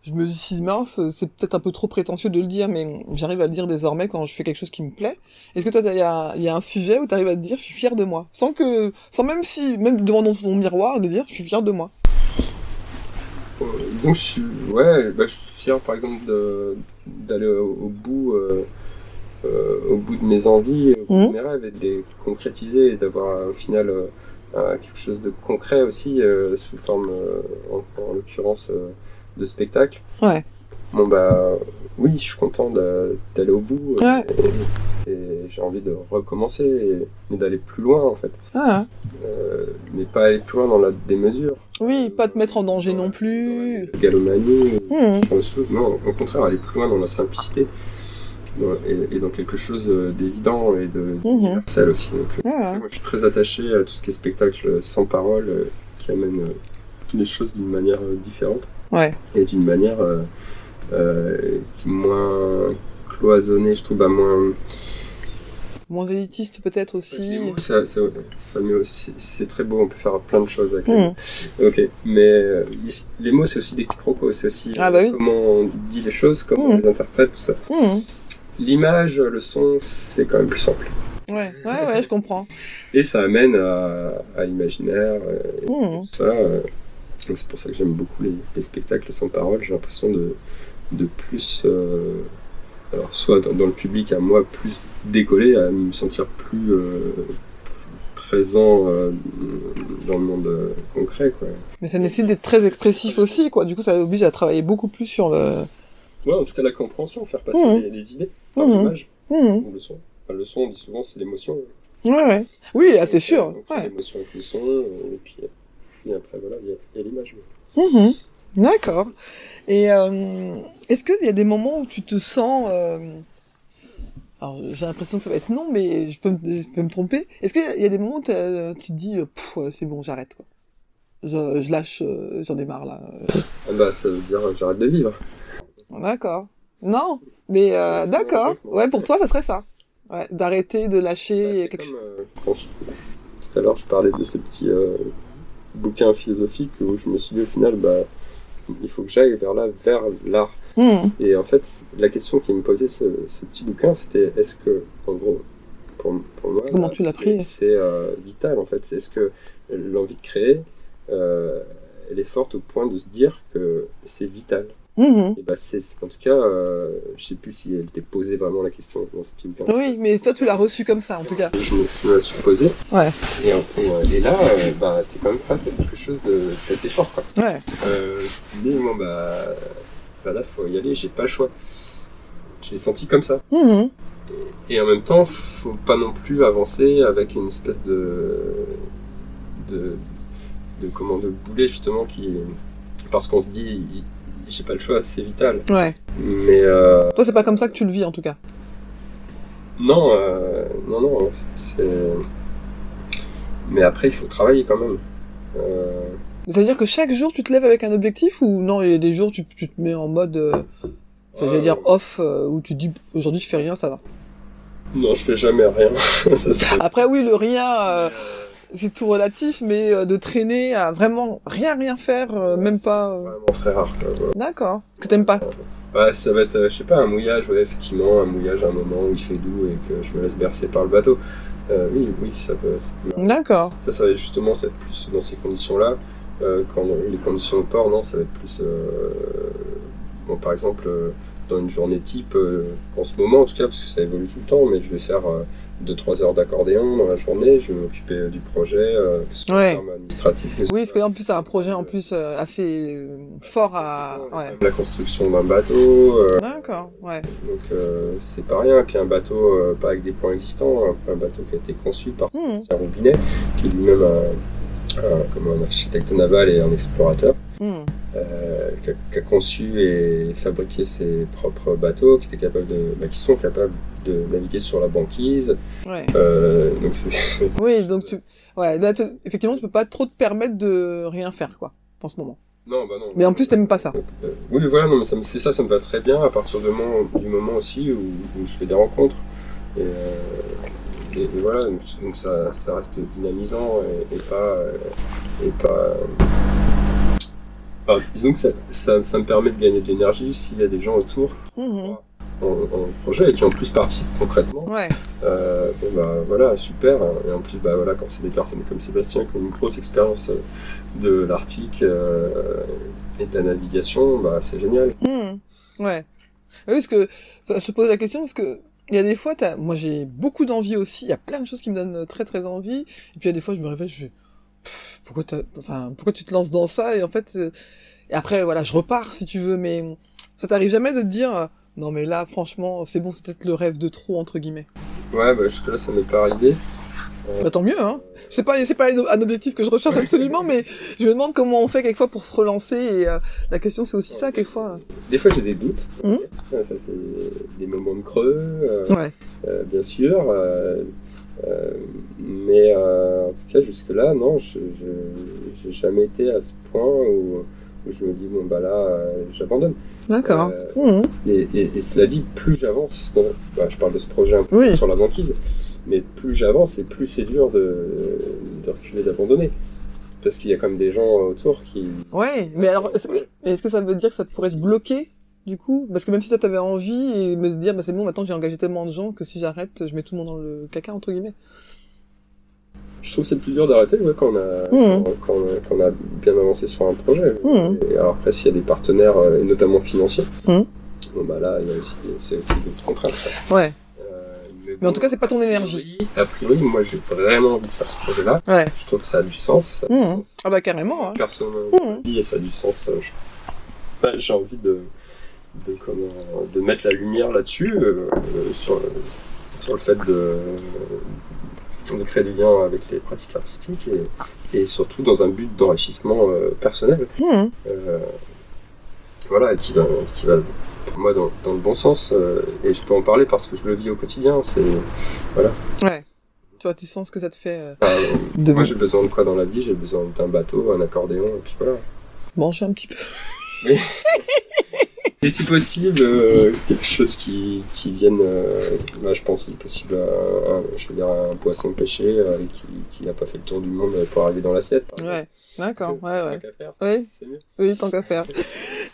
je me dis mince, c'est peut-être un peu trop prétentieux de le dire, mais j'arrive à le dire désormais quand je fais quelque chose qui me plaît. Est-ce que toi, il y a, y a un sujet où tu arrives à te dire je suis fier de moi, sans que, sans même si, même devant ton, ton miroir, de dire je suis fier de moi. Euh, disons que je suis, ouais, bah, je suis fier par exemple de- d'aller au, au bout, euh, euh, au bout de mes envies, au bout Mhm. de mes rêves et de les concrétiser et d'avoir au final euh, euh, quelque chose de concret aussi euh, sous forme, euh, en, en l'occurrence, euh, de spectacle. Ouais. Bon bah oui, je suis content d'a- d'aller au bout euh, Ouais. et, et j'ai envie de recommencer, et- mais d'aller plus loin en fait, Ah, Euh, mais pas aller plus loin dans la démesure. oui, pas te mettre en danger non plus. Galomanie. Le saut. Non, au contraire, aller plus loin dans la simplicité et, et dans quelque chose euh, d'évident et de Mhm. d'universel aussi. Donc, euh, Ah, moi, je suis très attaché à tout ce qui est spectacle sans parole euh, qui amène euh, les choses d'une manière euh, différente ouais. et d'une manière euh, euh, qui est moins cloisonnée, je trouve, bah, moins. Moins élitiste peut-être aussi. ça, ça, ça met aussi, c'est très beau, on peut faire plein de choses avec mots. Ok, mais euh, les mots, c'est aussi des quiproquos, c'est aussi Ah euh, bah oui. comment on dit les choses, comment on les interprète, tout ça. Mhm. L'image, le son, c'est quand même plus simple. Ouais, ouais, ouais, je comprends. Et ça amène à, à l'imaginaire, euh, et tout ça. euh. C'est pour ça que j'aime beaucoup les, les spectacles sans parole. J'ai l'impression de, de plus, euh, alors soit dans, dans le public, à moi, plus décoller, à me sentir plus euh, présent euh, dans le monde concret. Quoi. Mais ça nécessite d'être très expressif aussi, quoi. Du coup, ça oblige à travailler beaucoup plus sur le. Ouais, en tout cas, la compréhension, faire passer Mhm. les, les idées par Mhm. l'image ou le son. Enfin, le son, on dit souvent, c'est l'émotion. Ouais, ouais. Oui, ah, c'est sûr. Donc, Ouais. L'émotion avec le son, et puis et après, voilà, il y a- l'image. D'accord. Et euh, est-ce qu'il y a des moments où tu te sens... euh, Alors, j'ai l'impression que ça va être non, mais je peux me, je peux me tromper. Est-ce qu'il y a des moments où t'as- tu te dis, euh, c'est bon, j'arrête, quoi. Je, je lâche, euh, j'en ai marre, là. Ah bah, ça veut dire j'arrête de vivre. D'accord. Non, mais euh, d'accord. Ouais, pour toi, ça serait ça. Ouais, d'arrêter, de lâcher c'est quelque comme, euh, tout à l'heure, je parlais de ce petit euh, bouquin philosophique où je me suis dit au final, bah, il faut que j'aille vers là, vers l'art. Et en fait, la question qui me posait ce, ce petit bouquin, c'était est-ce que, en gros, pour, pour moi, Comment tu l'as c'est- pris C'est euh, vital en fait. Est-ce que l'envie de créer, euh, elle est forte au point de se dire que c'est vital. Mhm. Et bah, c'est en tout cas, euh, je sais plus si elle était posée vraiment la question dans ce petit bouquin. Oui, mais toi, tu l'as reçu comme ça, en tout cas. Je me, je me la suis posée. Ouais. Et, et, et là, euh, bah, t'es quand même face à quelque chose de d'assez fort, quoi. Ouais. Euh, tu dis, bon, bah, bah là, faut y aller, j'ai pas le choix. Je l'ai senti comme ça. Mhm. Et en même temps, faut pas non plus avancer avec une espèce de. de. de comment, de boulet, justement, qui. Parce qu'on se dit, j'ai pas le choix, c'est vital. Ouais. Mais, euh, Toi, c'est pas comme ça que tu le vis, en tout cas. non, euh, non, non. Mais après, il faut travailler quand même. Euh, Mais ça veut dire que chaque jour, tu te lèves avec un objectif ou non, il y a des jours, tu, tu te mets en mode, euh, enfin, j'allais dire off, euh, où tu te dis, aujourd'hui, je fais rien, ça va. Non, je fais jamais rien. ça, Après, oui, le rien, euh, c'est tout relatif, mais euh, de traîner à vraiment rien, rien faire, euh, même pas... Vraiment très rare. D'accord. Parce que t'aimes pas. Ouais, ça va être, je sais pas, un mouillage, ouais, effectivement, un mouillage à un moment où il fait doux et que je me laisse bercer par le bateau. Euh, oui, oui, ça peut. peut- D'accord. Ça, ça va justement, ça va être plus dans ces conditions-là. Euh, quand les conditions au port, non, ça va être plus. euh, bon, par exemple, euh, dans une journée type, euh, en ce moment en tout cas, parce que ça évolue tout le temps, mais je vais faire 2-3 heures d'accordéon dans la journée, je vais m'occuper du projet, euh, que ce soit Ouais. administratifs. que ce Oui, parce que là, en plus, t'as un projet en plus euh, assez fort à... Ouais. La construction d'un bateau, euh, D'accord, ouais. donc euh, c'est pas rien. Puis un bateau, euh, pas avec des points existants, un, un bateau qui a été conçu par. Sébastien Robinet, qui lui-même un- comme un architecte naval et un explorateur, Mhm. euh, qui, a, qui a conçu et fabriqué ses propres bateaux, qui, étaient capables de, bah, qui sont capables de naviguer sur la banquise. Ouais. Euh, donc Oui, donc tu... Ouais, là, tu- effectivement, tu peux pas trop te permettre de rien faire, quoi, en ce moment. non, bah non. Mais en plus, t'aimes pas ça. Donc, euh, oui, voilà, non, mais c'est ça, ça me va très bien à partir du moment, du moment aussi où, où je fais des rencontres. Et, euh, et, et voilà, donc, donc ça, ça reste dynamisant et, et pas. euh, Et pas enfin, disons que ça, ça, ça me permet de gagner de l'énergie s'il y a des gens autour Mhm. en, en projet et qui en plus participent concrètement. Ouais. Euh, bon, bah voilà, super. Et en plus, bah voilà, quand c'est des personnes comme Sébastien qui ont une grosse expérience euh, de l'Arctique euh, et de la navigation, bah c'est génial. Mhm. Ouais. Oui, parce que je te pose la question parce que il y a des fois, t'as... moi j'ai beaucoup d'envie aussi. Il y a plein de choses qui me donnent très très envie. Et puis il y a des fois, je me réveille, je fais Pff, pourquoi enfin pourquoi tu te lances dans ça? Et en fait, euh, et après voilà, je repars si tu veux. Mais ça t'arrive jamais de te dire euh, non mais là franchement c'est bon, c'est peut-être le rêve de trop entre guillemets. Ouais, bah jusque-là, ça m'est pas arrivé. Bah tant mieux, hein. C'est pas, c'est pas un objectif que je recherche absolument, mais je me demande comment on fait quelquefois pour se relancer. Et euh, la question c'est aussi ça quelquefois. Des fois, j'ai des doutes. Ouais, Ça, c'est des moments de creux, euh, Ouais. euh, bien sûr. mais en tout cas, jusque-là, non, je j'ai jamais été à ce point où, où je me dis, bon, bah là, j'abandonne. D'accord. Mhm. Et, et- et cela dit, plus j'avance, bah, je parle de ce projet un peu Oui. sur la banquise, mais plus j'avance et plus c'est dur de, de reculer, d'abandonner. Parce qu'il y a quand même des gens autour qui. Ouais, mais alors, est-ce que, ça veut dire que ça pourrait te bloquer, du coup? Parce que même si ça t'avait envie, et me dire, bah c'est bon, maintenant j'ai engagé tellement de gens que si j'arrête, je mets tout le monde dans le caca, entre guillemets. Je trouve que c'est plus dur d'arrêter ouais, quand, on a, quand, quand on a, quand on a bien avancé sur un projet. Mhm. Et alors après, s'il y a des partenaires, euh, et notamment financiers, Mhm. bon, bah là, c'est aussi d'autres contraintes. Ouais. Mais en tout cas, c'est pas ton énergie. A priori, moi, j'ai vraiment envie de faire ce projet-là. Ouais. Je trouve que ça a du sens. Ça a du sens. Ah bah carrément, hein. personne dit et ça a du sens. euh, je- bah, J'ai envie de, de, comment, de mettre la lumière là-dessus, euh, euh, sur, sur le fait de, de créer du lien avec les pratiques artistiques et, et surtout dans un but d'enrichissement euh, personnel. Euh, voilà, et qui va, qui va moi dans, dans le bon sens. euh, et je peux en parler parce que je le vis au quotidien. C'est Ouais. Tu vois, tu sens ce que ça te fait euh, enfin, de moi j'ai besoin de quoi dans la vie? J'ai besoin d'un bateau, un accordéon, et puis voilà. manger un petit peu. Et si possible, euh, quelque chose qui, qui vienne, euh, là je pense si possible, à, un- je veux dire un poisson pêché euh, qui, qui n'a pas fait le tour du monde pour arriver dans l'assiette. Ouais, d'accord, ouais, Tant ouais. qu'à faire, Ouais. Mieux. Oui, tant qu'à faire.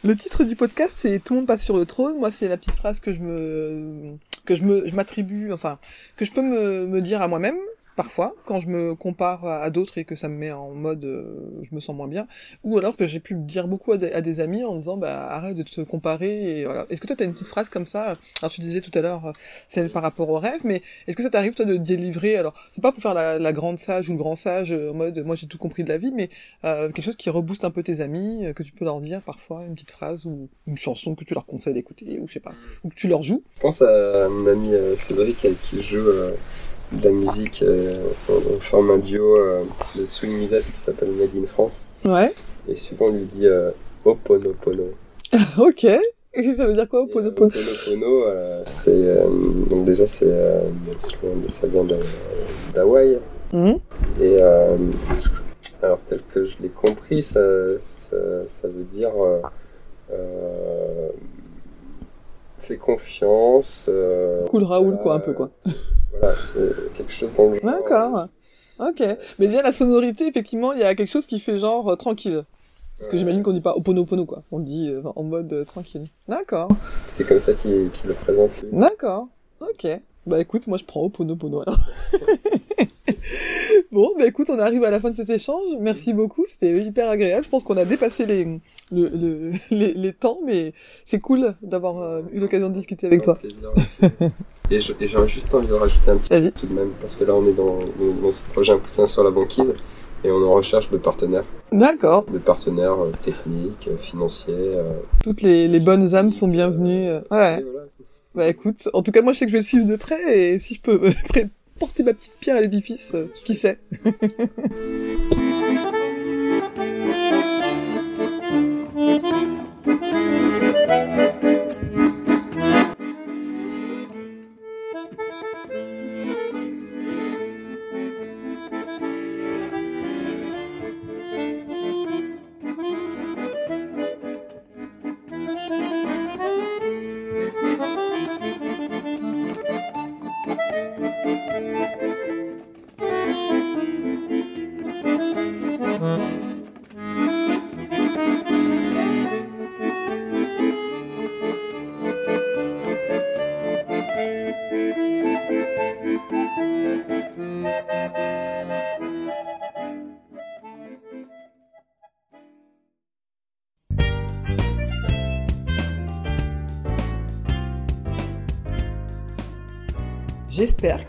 Le titre du podcast, c'est Tout le monde passe sur le trône. Moi, c'est la petite phrase que je me, que je me, je m'attribue, enfin, que je peux me, me dire à moi-même, parfois, quand je me compare à, d'autres et que ça me met en mode, euh, je me sens moins bien. Ou alors que j'ai pu dire beaucoup à des, amis en disant, bah, arrête de te comparer et voilà. Est-ce que toi, t'as une petite phrase comme ça? Alors, tu disais tout à l'heure, euh, celle par rapport au rêve, mais est-ce que ça t'arrive, toi, de délivrer? Alors, c'est pas pour faire la, grande sage ou le grand sage, euh, en mode, moi, j'ai tout compris de la vie, mais euh, quelque chose qui rebooste un peu tes amis, euh, que tu peux leur dire parfois, une petite phrase ou une chanson que tu leur conseilles d'écouter, ou je sais pas, ou que tu leur joues? Je pense à mon ami Cédric avec qui joue euh, de la musique. euh, on, on forme un duo euh, de swing music qui s'appelle Made in France. Ouais. Et souvent on lui dit euh, Oponopono. ok. Et ça veut dire quoi, Et, euh, Oponopono? Oponopono, euh, c'est euh, donc déjà c'est ça vient d'Ha- d'Hawaï Mhm. et alors tel que je l'ai compris ça, ça, ça veut dire fais confiance euh, Cool Raoul, quoi, un euh, peu, quoi. voilà c'est quelque chose dans le genre D'accord. Ok. Mais déjà, la sonorité, effectivement, il y a quelque chose qui fait genre euh, tranquille. Parce que j'imagine qu'on dit pas Oponopono, quoi. On dit euh, en mode euh, tranquille. D'accord. c'est comme ça qu'il le présente D'accord. Ok. Bah écoute, moi je prends Oponopono alors. bon, bah écoute, on arrive à la fin de cet échange. Merci beaucoup, c'était hyper agréable. Je pense qu'on a dépassé les, le, le- les, les temps, mais c'est cool d'avoir euh, eu l'occasion de discuter avec toi. Et j'ai juste envie de rajouter un petit tout de même, parce que là on est dans, dans ce projet Un poussin sur la banquise, et on est en recherche de partenaires, D'accord. de partenaires euh, techniques, euh, financiers. euh, Toutes les, les bonnes âmes sont bienvenues. Ouais. voilà. Bah écoute, en tout cas, moi je sais que je vais le suivre de près et si je peux porter ma petite pierre à l'édifice, euh, qui sait?